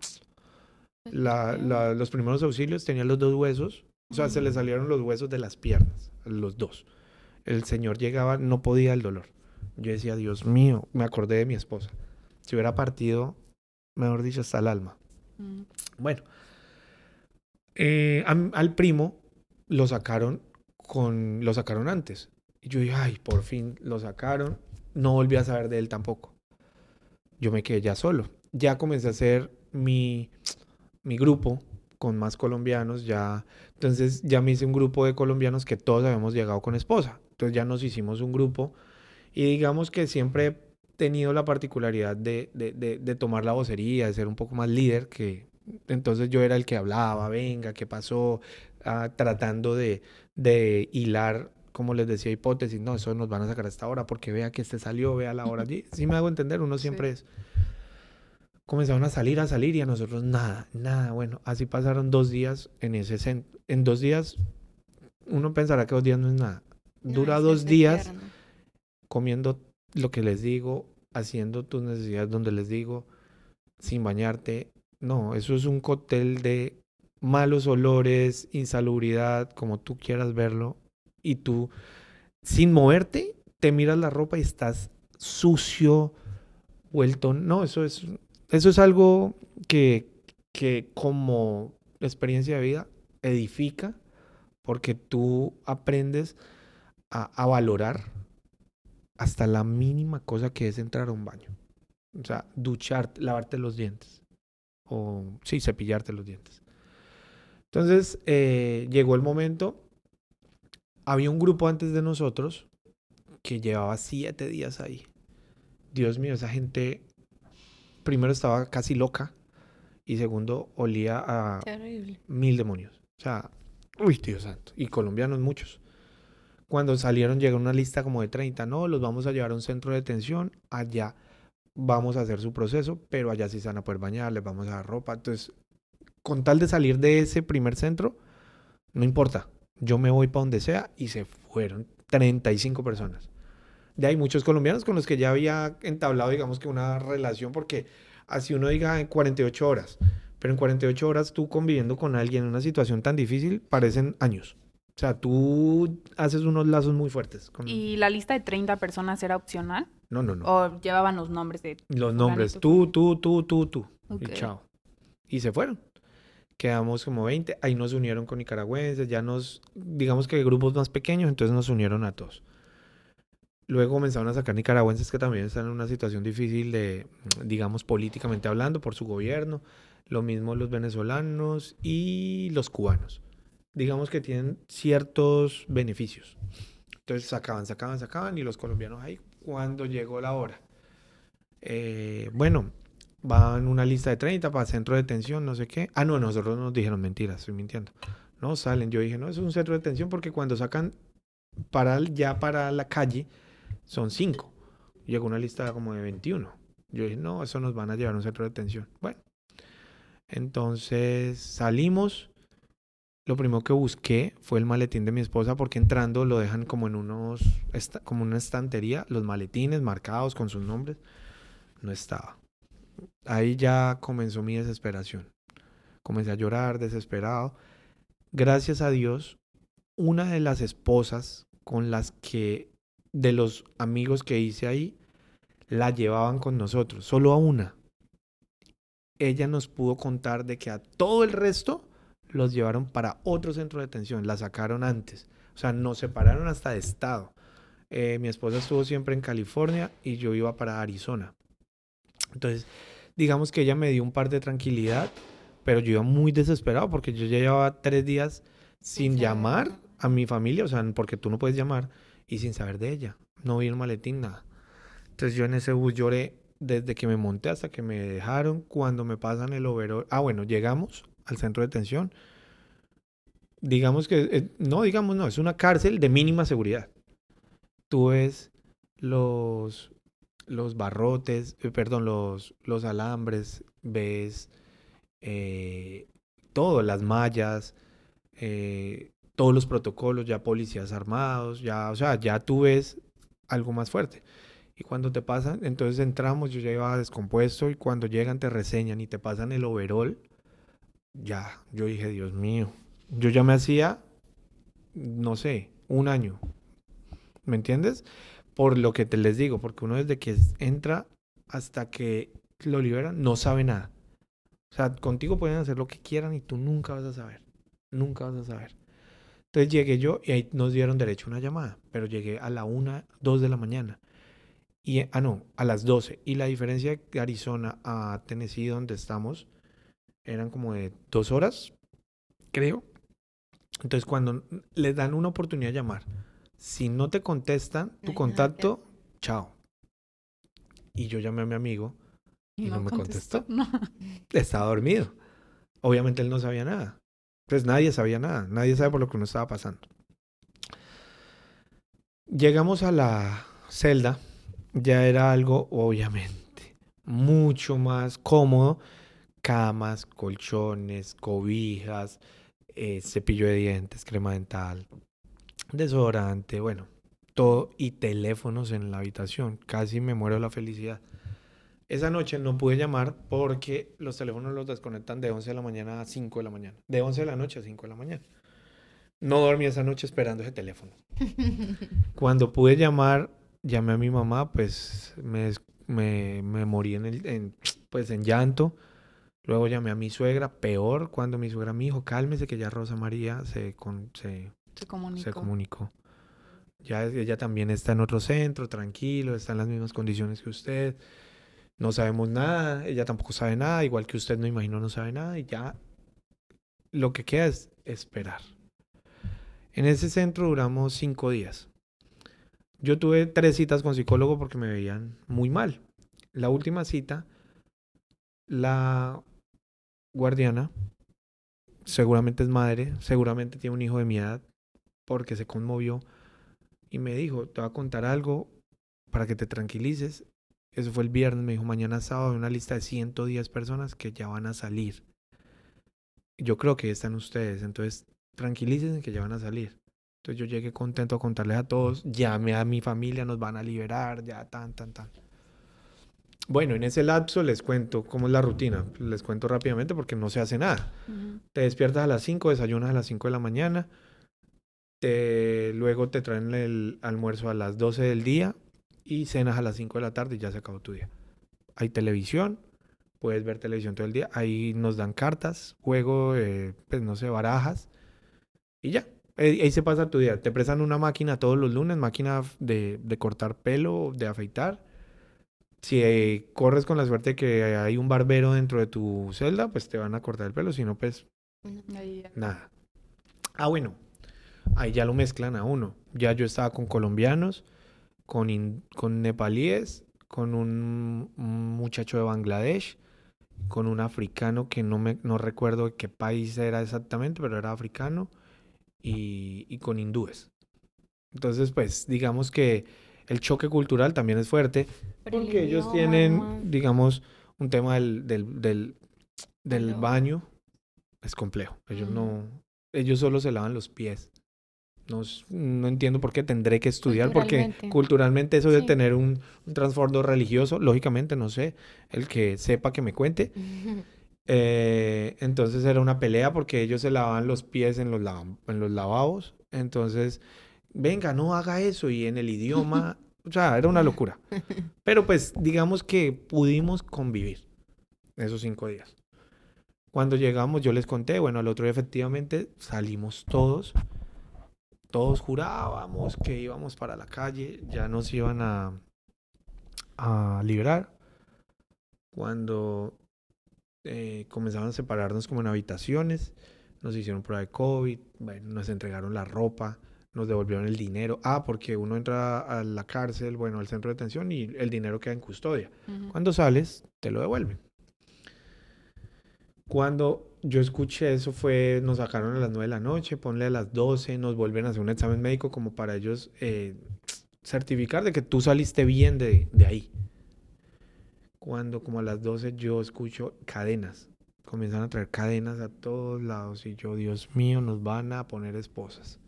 la- la- los primeros auxilios. Tenía los dos huesos. O sea, se le salieron los huesos de las piernas, los dos. El señor llegaba, no podía el dolor. Yo decía, Dios mío, me acordé de mi esposa. Si hubiera partido, mejor dicho, hasta el alma. Mm. Bueno, eh, al primo lo sacaron con, lo sacaron antes. Y yo dije, ay, por fin lo sacaron. No volví a saber de él tampoco. Yo me quedé ya solo. Ya comencé a hacer mi, mi grupo con más colombianos. Ya, entonces ya me hice un grupo de colombianos que todos habíamos llegado con esposa. Entonces ya nos hicimos un grupo. Y digamos que siempre he tenido la particularidad de, de, de, de tomar la vocería, de ser un poco más líder que, entonces yo era el que hablaba, venga, ¿qué pasó? Ah, tratando de, de hilar, como les decía, hipótesis. No, eso nos van a sacar a esta hora porque vea que este salió, vea la hora. Sí, sí me hago entender, uno siempre es. Comenzaron a salir, a salir y a nosotros nada, nada. Bueno, así pasaron dos días en ese centro. En dos días, uno pensará que dos días no es nada. Dura dos días eterno. comiendo lo que les digo, haciendo tus necesidades donde les digo, sin bañarte. No, eso es un cóctel de malos olores, insalubridad, como tú quieras verlo. Y tú, sin moverte, te miras la ropa y estás sucio, vuelto. No, eso es, eso es algo que, que como experiencia de vida edifica, porque tú aprendes a, a valorar hasta la mínima cosa que es entrar a un baño. O sea, ducharte, lavarte los dientes. O sí, cepillarte los dientes. Entonces, eh, llegó el momento. Había un grupo antes de nosotros que llevaba siete días ahí. Dios mío, esa gente primero estaba casi loca y segundo olía a mil demonios. O sea, uy, Dios santo. Y colombianos muchos. Cuando salieron llegó una lista como de 30. No, los vamos a llevar a un centro de detención. Allá vamos a hacer su proceso, pero allá sí se van a poder bañar, les vamos a dar ropa. Entonces, con tal de salir de ese primer centro, no importa. Yo me voy para donde sea y se fueron 35 personas. De ahí muchos colombianos con los que ya había entablado, digamos que una relación, porque así uno diga en 48 horas, pero en 48 horas tú conviviendo con alguien en una situación tan difícil, parecen años. O sea, tú haces unos lazos muy fuertes. Con... ¿Y la lista de 30 personas era opcional? No, no, no. ¿O llevaban los nombres de... Los nombres, tú, tú, tú, tú, tú. Ok. Y chao. Y se fueron. Quedamos como 20. Ahí nos unieron con nicaragüenses. Ya nos, digamos que grupos más pequeños, entonces nos unieron a todos. Luego comenzaron a sacar nicaragüenses que también están en una situación difícil de, digamos, políticamente hablando por su gobierno. Lo mismo los venezolanos y los cubanos. Digamos que tienen ciertos beneficios. Entonces sacaban, sacaban, sacaban y los colombianos ahí cuando llegó la hora. Eh, bueno, van una lista de 30 para centro de detención, no sé qué. Ah, no, nosotros nos dijeron mentiras, estoy mintiendo. No salen. Yo dije, no, eso es un centro de detención porque cuando sacan para ya para la calle son 5. Llegó una lista como de 21. Yo dije, no, eso nos van a llevar a un centro de detención. Bueno, entonces salimos. Lo primero que busqué fue el maletín de mi esposa porque entrando lo dejan como en unos, como una estantería, los maletines marcados con sus nombres. No estaba. Ahí ya comenzó mi desesperación. Comencé a llorar desesperado. Gracias a Dios, una de las esposas con las que, de los amigos que hice ahí, la llevaban con nosotros, solo a una. Ella nos pudo contar de que a todo el resto los llevaron para otro centro de detención, la sacaron antes. O sea, nos separaron hasta de estado. Eh, mi esposa estuvo siempre en California y yo iba para Arizona. Entonces, digamos que ella me dio un par de tranquilidad, pero yo iba muy desesperado porque yo ya llevaba tres días sin llamar. A mi familia, o sea, porque tú no puedes llamar y sin saber de ella. No vi el maletín, nada. Entonces yo en ese bus lloré desde que me monté hasta que me dejaron. Cuando me pasan el overall. Ah, bueno, llegamos al centro de detención. Digamos que, eh, no, digamos, no, es una cárcel de mínima seguridad. Tú ves los, los barrotes, eh, perdón, los, los alambres, ves eh, todo, las mallas, eh, todos los protocolos, ya policías armados, ya, o sea, ya tú ves algo más fuerte. Y cuando te pasan, entonces entramos, yo ya iba descompuesto y cuando llegan te reseñan y te pasan el overall, ya, yo dije, Dios mío, yo ya me hacía, no sé, un año, ¿me entiendes? Por lo que te les digo, porque uno desde que entra hasta que lo liberan no sabe nada. O sea, contigo pueden hacer lo que quieran y tú nunca vas a saber, nunca vas a saber. Entonces llegué yo y ahí nos dieron derecho a una llamada, pero llegué a la una, dos de la mañana. Y, ah, no, a las 12. Y la diferencia de Arizona a Tennessee, donde estamos, eran como de dos horas, creo. Entonces, cuando les dan una oportunidad de llamar, si no te contestan tu contacto, chao. Y yo llamé a mi amigo y no me contestó. No. estaba dormido. Obviamente él no sabía nada. Pues nadie sabía nada. Nadie sabe por lo que uno estaba pasando. Llegamos a la celda. Ya era algo, obviamente, mucho más cómodo. Camas, colchones, cobijas, eh, cepillo de dientes, crema dental, desodorante, bueno, todo. Y teléfonos en la habitación. Casi me muero de la felicidad. Esa noche no pude llamar porque los teléfonos los desconectan de 11 de la mañana a 5 de la mañana. De 11 de la noche a 5 de la mañana. No dormí esa noche esperando ese teléfono. Cuando pude llamar, llamé a mi mamá, pues me, me, me morí en, el, en, pues en llanto. Luego llamé a mi suegra, peor, cuando mi suegra me dijo, cálmese que ya Rosa María se, con, se, Se comunicó. se comunicó. Ya ella también está en otro centro, tranquilo, está en las mismas condiciones que usted. No sabemos nada, ella tampoco sabe nada, igual que usted no imagino no sabe nada y ya lo que queda es esperar. En ese centro duramos cinco días. Yo tuve tres citas con psicólogo porque me veían muy mal. La última cita, la guardiana, seguramente es madre, seguramente tiene un hijo de mi edad, porque se conmovió y me dijo, te voy a contar algo para que te tranquilices. Eso fue el viernes, me dijo, mañana sábado hay una lista de 110 personas que ya van a salir. Yo creo que están ustedes, entonces tranquilícense que ya van a salir. Entonces yo llegué contento a contarles a todos, llamé a mi familia, nos van a liberar, ya tan, tan, tan. Bueno, en ese lapso les cuento cómo es la rutina. Les cuento rápidamente porque no se hace nada. Te despiertas a las 5, desayunas a las 5 de la mañana. te, luego te traen el almuerzo a las 12 del día y cenas a las 5 de la tarde y ya se acabó tu día. Hay televisión, puedes ver televisión todo el día. Ahí nos dan cartas, juego, eh, pues no sé, barajas y ya. Ahí, ahí se pasa tu día. Te prestan una máquina todos los lunes, máquina de, de cortar pelo, de afeitar. Si eh, corres con la suerte que hay un barbero dentro de tu celda, pues te van a cortar el pelo. Si no, pues. Nada. Ah, bueno. Ahí ya lo mezclan a uno. Ya yo estaba con colombianos, con, in- con nepalíes, con un, un muchacho de Bangladesh, con un africano que no, me, no recuerdo de qué país era exactamente, pero era africano, y, y con hindúes. Entonces, pues, digamos que el choque cultural también es fuerte, Pero el porque ellos tienen, digamos, un tema del, del, del, baño. Es complejo. Ellos no. Ellos solo se lavan los pies. No, no entiendo por qué tendré que estudiar, porque Culturalmente. culturalmente eso de Sí. tener un, un trasfondo religioso, lógicamente, no sé, el que sepa que me cuente. Eh, entonces era una pelea porque ellos se lavaban los pies en los, lava- en los lavabos. Entonces, venga, no haga eso. Y en el idioma, o sea, era una locura. Pero pues digamos que pudimos convivir esos cinco días. Cuando llegamos, yo les conté, bueno, al otro día efectivamente salimos todos. Todos jurábamos que íbamos para la calle, ya nos iban a, a liberar. Cuando eh, comenzaban a separarnos como en habitaciones, nos hicieron prueba de COVID, bueno, nos entregaron la ropa, nos devolvieron el dinero. Ah, porque uno entra a la cárcel, bueno, al centro de detención y el dinero queda en custodia. Cuando sales, te lo devuelven. Cuando yo escuché eso fue, nos sacaron a las 9 de la noche, ponle a las 12, nos vuelven a hacer un examen médico como para ellos eh, certificar de que tú saliste bien de, de ahí. Cuando como a las 12 yo escucho cadenas, comienzan a traer cadenas a todos lados y yo, Dios mío, nos van a poner esposas.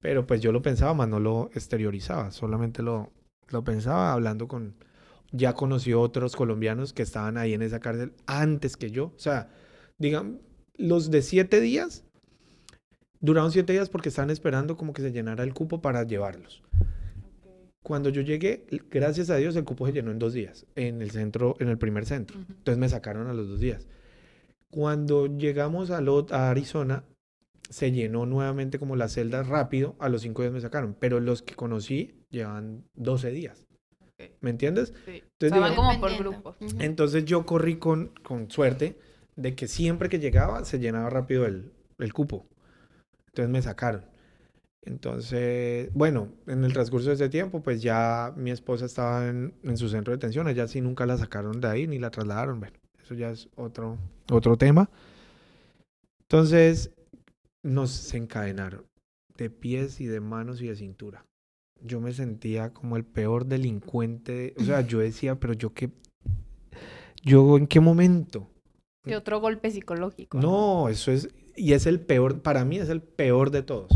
Pero pues yo lo pensaba, más no lo exteriorizaba, solamente lo, lo pensaba hablando con, ya conocí otros colombianos que estaban ahí en esa cárcel antes que yo. O sea, digan, los de siete días duraron siete días porque estaban esperando como que se llenara el cupo para llevarlos. Cuando yo llegué, gracias a Dios, el cupo se llenó en dos días, en el centro, en el primer centro. Entonces me sacaron a los dos días. Cuando llegamos a, Lo- a Arizona, se llenó nuevamente como la celda rápido. A los cinco días me sacaron. Pero los que conocí llevan 12 días. ¿Me entiendes? Sí. Entonces, O sea, van digamos- como por grupos. Entonces yo corrí con, con suerte de que siempre que llegaba se llenaba rápido el, el cupo. Entonces me sacaron. Entonces, bueno, en el transcurso de ese tiempo, pues ya mi esposa estaba en, en su centro de detención. Ella sí nunca la sacaron de ahí ni la trasladaron. Bueno, eso ya es otro, otro tema. Entonces nos encadenaron de pies y de manos y de cintura. Yo me sentía como el peor delincuente. O sea, yo decía, pero yo qué yo en qué momento? Que otro golpe psicológico. No, eso es, y es el peor, para mí es el peor de todos.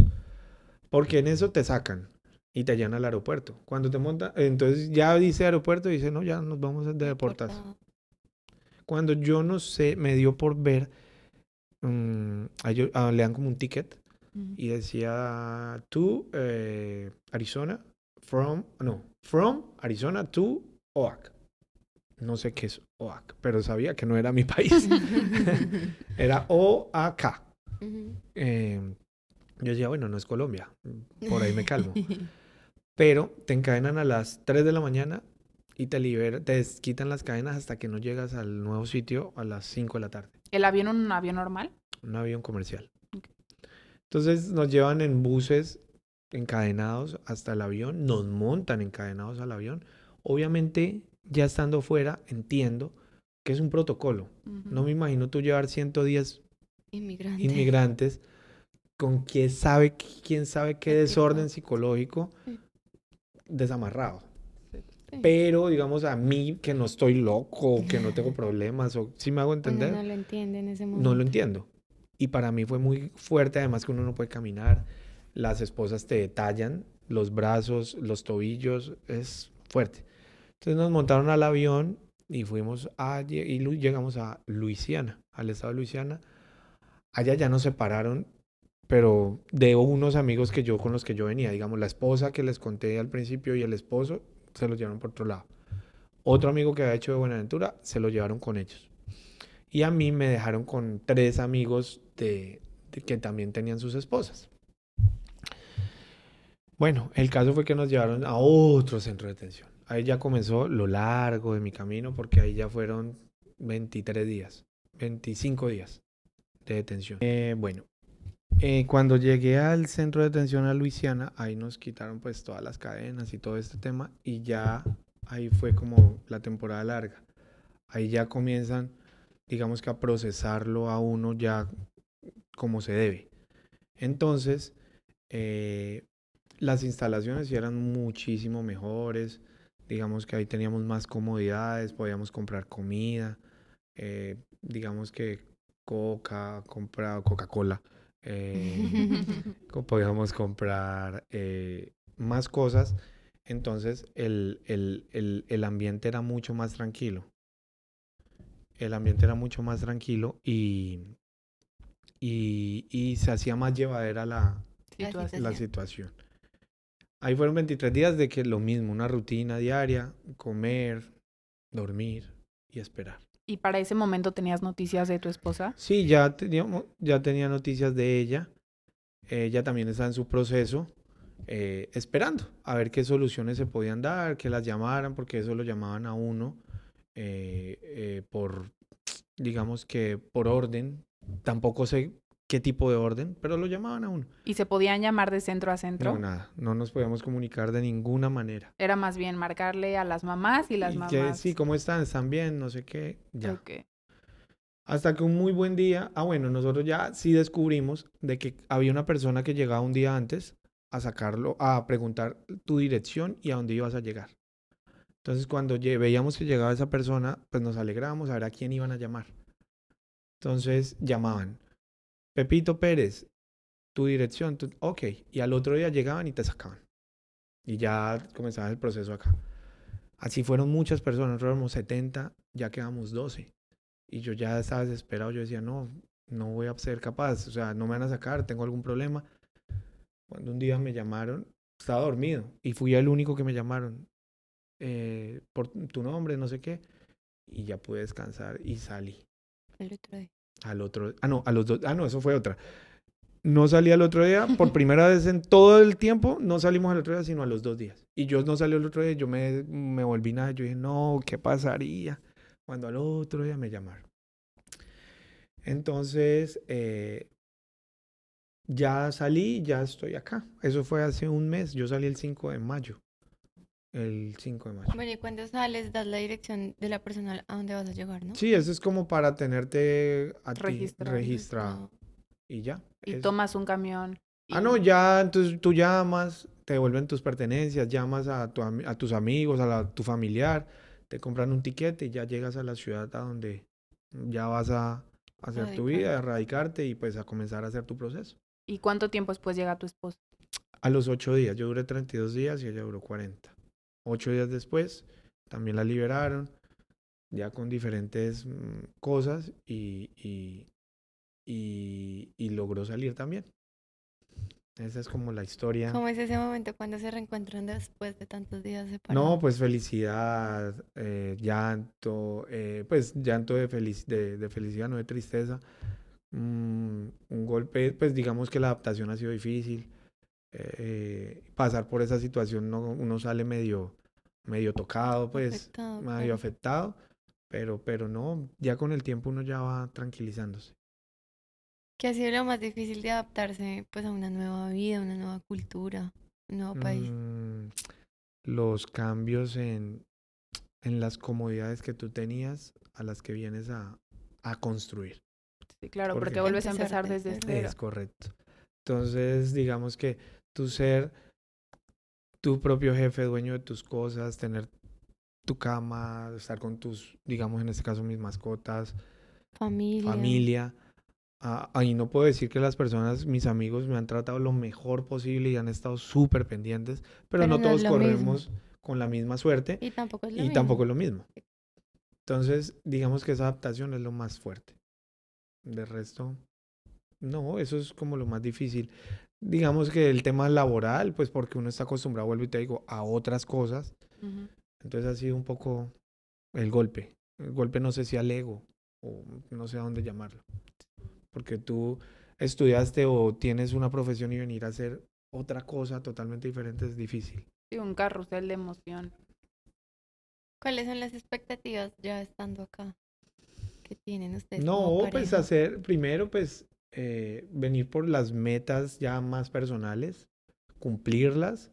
Porque en eso te sacan y te llevan al aeropuerto. Cuando te montan, entonces ya dice aeropuerto y dice, no, ya nos vamos de deportación. Cuando yo no sé, me dio por ver, mm, a ellos- le dan como un ticket Ujú. y decía, to eh, Arizona, from, no, from Arizona to OAC. No sé qué es OAC, pero sabía que no era mi país. era OAK. Eh, yo decía, bueno, no es Colombia, por ahí me calmo. Pero te encadenan a las 3 de la mañana y te liberan, te quitan las cadenas hasta que no llegas al nuevo sitio a las 5 de la tarde. ¿El avión un avión normal? un avión comercial. Entonces nos llevan en buses encadenados hasta el avión, nos montan encadenados al avión. Obviamente, ya estando fuera, entiendo que es un protocolo. No me imagino tú llevar 110 Inmigrante. inmigrantes con quién sabe, quién sabe qué desorden psicológico Sí. desamarrado. Sí. Pero, digamos, a mí que no estoy loco, que no tengo problemas, o si me hago Uno entender, no lo entiende en ese momento. no lo entiendo. Y para mí fue muy fuerte, además que uno no puede caminar, las esposas te detallan los brazos, los tobillos, es fuerte. Entonces nos montaron al avión y fuimos a, y llegamos a Luisiana, al estado de Luisiana. Allá ya nos separaron pero de unos amigos que yo con los que yo venía, digamos, la esposa que les conté al principio y el esposo se los llevaron por otro lado. Otro amigo que había hecho de Buenaventura se lo llevaron con ellos. Y a mí me dejaron con tres amigos que también tenían sus esposas. Bueno, el caso fue que nos llevaron a otro centro de detención. Ahí ya comenzó lo largo de mi camino porque ahí ya fueron 23 días, 25 días de detención. Eh, bueno, eh, cuando llegué al centro de detención a Luisiana, ahí nos quitaron pues todas las cadenas y todo este tema y ya ahí fue como la temporada larga. Ahí ya comienzan, digamos que a procesarlo a uno ya como se debe. Entonces, eh, las instalaciones eran muchísimo mejores. Digamos que ahí teníamos más comodidades, podíamos comprar comida. eh, digamos que Coca, comprar Coca-Cola. eh, podíamos comprar eh, más cosas. Entonces el, el, el, el ambiente era mucho más tranquilo. El ambiente era mucho más tranquilo y, y, y se hacía más llevadera la, Situación. la situación. Ahí fueron 23 días de que lo mismo, una rutina diaria, comer, dormir y esperar. ¿Y para ese momento tenías noticias de tu esposa? Sí, ya, teníamos, ya tenía noticias de ella. Ella también está en su proceso, eh, esperando a ver qué soluciones se podían dar, que las llamaran, porque eso lo llamaban a uno eh, eh, por, digamos que por orden. Tampoco sé qué tipo de orden, pero lo llamaban a uno. ¿Y se podían llamar de centro a centro? No, nada, no nos podíamos comunicar de ninguna manera. Era más bien marcarle a las mamás y las Y mamás. que, sí, ¿cómo están? ¿Están bien? No sé qué. Ya. Ok. Hasta que un muy buen día, ah bueno, nosotros ya sí descubrimos de que había una persona que llegaba un día antes a sacarlo, a preguntar tu dirección y a dónde ibas a llegar. Entonces cuando veíamos que llegaba esa persona, pues nos alegrábamos a ver a quién iban a llamar. Entonces llamaban, Pepito Pérez, tu dirección, tu- ok, y al otro día llegaban y te sacaban. Y ya comenzaba el proceso acá. Así fueron muchas personas, nosotros éramos 70, ya quedamos 12. Y yo ya estaba desesperado, yo decía, no, no voy a ser capaz, o sea, no me van a sacar, tengo algún problema. Cuando un día me llamaron, estaba dormido y fui el único que me llamaron eh, por tu nombre, no sé qué, y ya pude descansar y salí El otro día. Al otro, ah no, a los dos, ah no, eso fue otra. No salí al otro día, por primera vez en todo el tiempo, no salimos al otro día, sino a los dos días. Y yo no salí al otro día, yo me, me volví nada, yo dije, no, ¿qué pasaría? Cuando al otro día me llamaron. Entonces, eh, ya salí, ya estoy acá. Eso fue hace un mes, yo salí el 5 de mayo. El 5 de mayo. Bueno, y cuando sales, das la dirección de la persona a dónde vas a llegar, ¿no? Sí, eso es como para tenerte a ti Registrado. registrado. Y ya. Y es- tomas un camión. y- Ah, no, ya, entonces tú llamas, te devuelven tus pertenencias, llamas a, tu a tus amigos, a la- tu familiar, te compran un tiquete y ya llegas a la ciudad a donde ya vas a hacer tu vida, a radicarte y pues a comenzar a hacer tu proceso. ¿Y cuánto tiempo después llega tu esposa? A los ocho días, yo duré 32 días y ella duró 40. Ocho días después, también la liberaron, ya con diferentes mm, cosas y, y, y, y logró salir también. Esa es como la historia. ¿Cómo es ese momento cuando se reencuentran después de tantos días separados? No, pues felicidad, eh, llanto, eh, pues llanto de, felic- de, de felicidad, no de tristeza. Mm, un golpe, pues digamos que la adaptación ha sido difícil. Eh, pasar por esa situación no, uno sale medio, medio tocado, pues Afectado, medio claro. afectado, pero, pero no, ya con el tiempo uno ya va tranquilizándose. ¿Qué ha sido lo más difícil de adaptarse pues a una nueva vida, una nueva cultura, un nuevo país? Mm, los cambios en, en las comodidades que tú tenías a las que vienes a, a construir. Sí, claro, ¿Por porque vuelves a Empezar desde cero. Es correcto. Entonces, digamos que tu ser tu propio jefe, dueño de tus cosas, tener tu cama, estar con tus, digamos en este caso, mis mascotas, Familia. familia. Ah, ahí no puedo decir que las personas, mis amigos, me han tratado lo mejor posible y han estado súper pendientes, pero, Pero no no todos lo mismo. corremos con la misma suerte Y tampoco es lo y mismo. tampoco es lo mismo. Entonces, digamos que esa adaptación es lo más fuerte. De resto, No, eso es como lo más difícil. Digamos que el tema laboral, pues porque uno está acostumbrado, vuelvo y te digo, a otras cosas. Entonces ha sido un poco el golpe. El golpe no sé si al ego o no sé a dónde llamarlo. Porque tú estudiaste o tienes una profesión y venir a hacer otra cosa totalmente diferente es difícil. Sí, un carrusel de emoción. ¿Cuáles son las expectativas ya estando acá? que tienen ustedes? No, pues hacer, primero pues eh, venir por las metas ya más personales, cumplirlas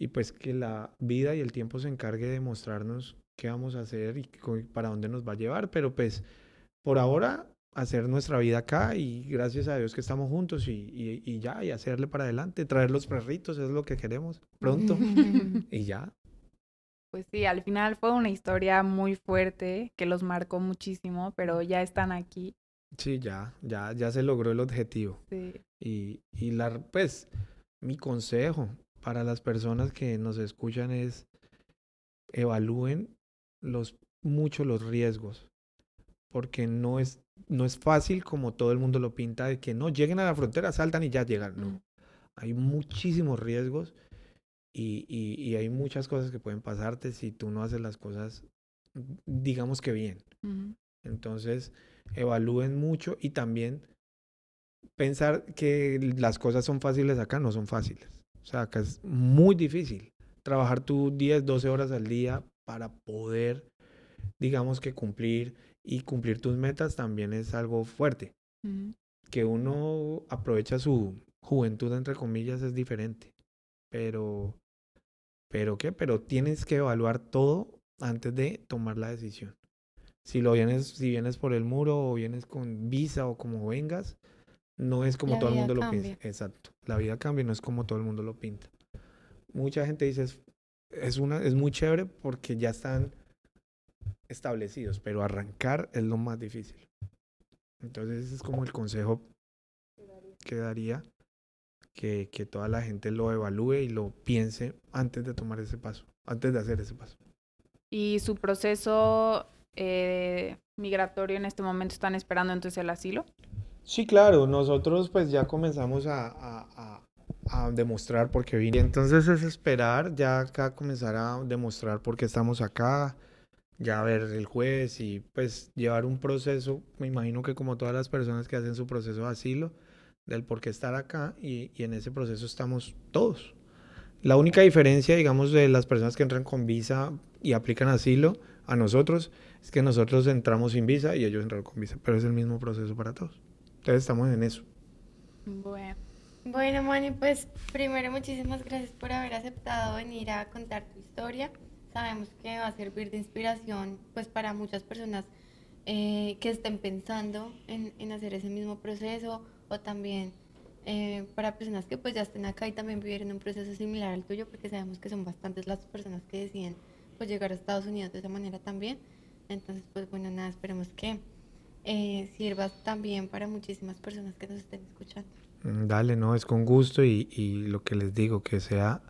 y pues que la vida y el tiempo se encargue de mostrarnos qué vamos a hacer y para dónde nos va a llevar, pero pues por ahora hacer nuestra vida acá y gracias a Dios que estamos juntos y, y, ya, y hacerle para adelante, traer los perritos, es lo que queremos pronto y ya. Pues sí, al final fue una historia muy fuerte que los marcó muchísimo, pero ya están aquí. Sí, ya, ya, ya se logró el objetivo. Sí. Y, y la, pues, mi consejo para las personas que nos escuchan es evalúen los, mucho los riesgos, porque no es, no es fácil como todo el mundo lo pinta, de que no lleguen a la frontera, saltan y ya llegan. No, mm. hay muchísimos riesgos y, y, hay muchas cosas que pueden pasarte si tú no haces las cosas, digamos que bien. Entonces, evalúen mucho y también pensar que las cosas son fáciles acá, no son fáciles. O sea, acá es muy difícil trabajar tú 10, 12 horas al día para poder, digamos que cumplir y cumplir tus metas también es algo fuerte. Que uno aprovecha su juventud, entre comillas, es diferente. Pero pero qué, pero tienes que evaluar todo antes de tomar la decisión. Si lo vienes, si vienes por el muro o vienes con visa o como vengas, no es como todo el mundo lo pinta. Exacto. La vida cambia y no es como todo el mundo lo pinta. Mucha gente dice es, una, es muy chévere porque ya están establecidos, pero arrancar es lo más difícil. Entonces ese es como el consejo que daría que, que toda la gente lo evalúe y lo piense antes de tomar ese paso, antes de hacer ese paso. ¿Y su proceso eh, migratorio en este momento están esperando entonces el asilo? Sí, claro, nosotros pues ya comenzamos a, a, a, demostrar por qué vine. Entonces es esperar ya acá comenzar a demostrar por qué estamos acá, ya ver el juez y pues llevar un proceso, me imagino que como todas las personas que hacen su proceso de asilo, del por qué estar acá y, en ese proceso estamos todos. La única diferencia, digamos, de las personas que entran con visa y aplican asilo a nosotros es que nosotros entramos sin visa y ellos entraron con visa, pero es el mismo proceso para todos. Entonces estamos en eso. Bueno. Bueno, Mani, pues primero muchísimas gracias por haber aceptado venir a contar tu historia. Sabemos que va a servir de inspiración pues para muchas personas eh, que estén pensando en, en hacer ese mismo proceso o también eh, para personas que pues ya estén acá y también vivieron un proceso similar al tuyo, porque sabemos que son bastantes las personas que deciden pues llegar a Estados Unidos de esa manera también. Entonces, pues bueno, nada, esperemos que eh, sirva también para muchísimas personas que nos estén escuchando. Mm, dale, no, es con gusto y, y lo que les digo, que sea,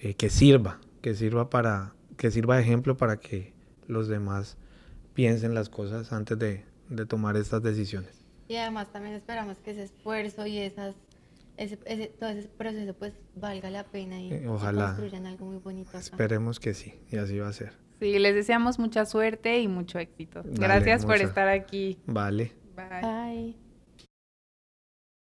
eh, que sirva, que sirva para, que sirva de ejemplo para que los demás piensen las cosas antes de, de tomar estas decisiones. Y además también esperamos que ese esfuerzo y esas ese, todo ese proceso pues valga la pena y eh, Ojalá. construyan algo muy bonito. Esperemos que sí, y así va a ser. Sí, les deseamos mucha suerte y mucho éxito. Gracias por estar aquí. Vale. Bye. Bye.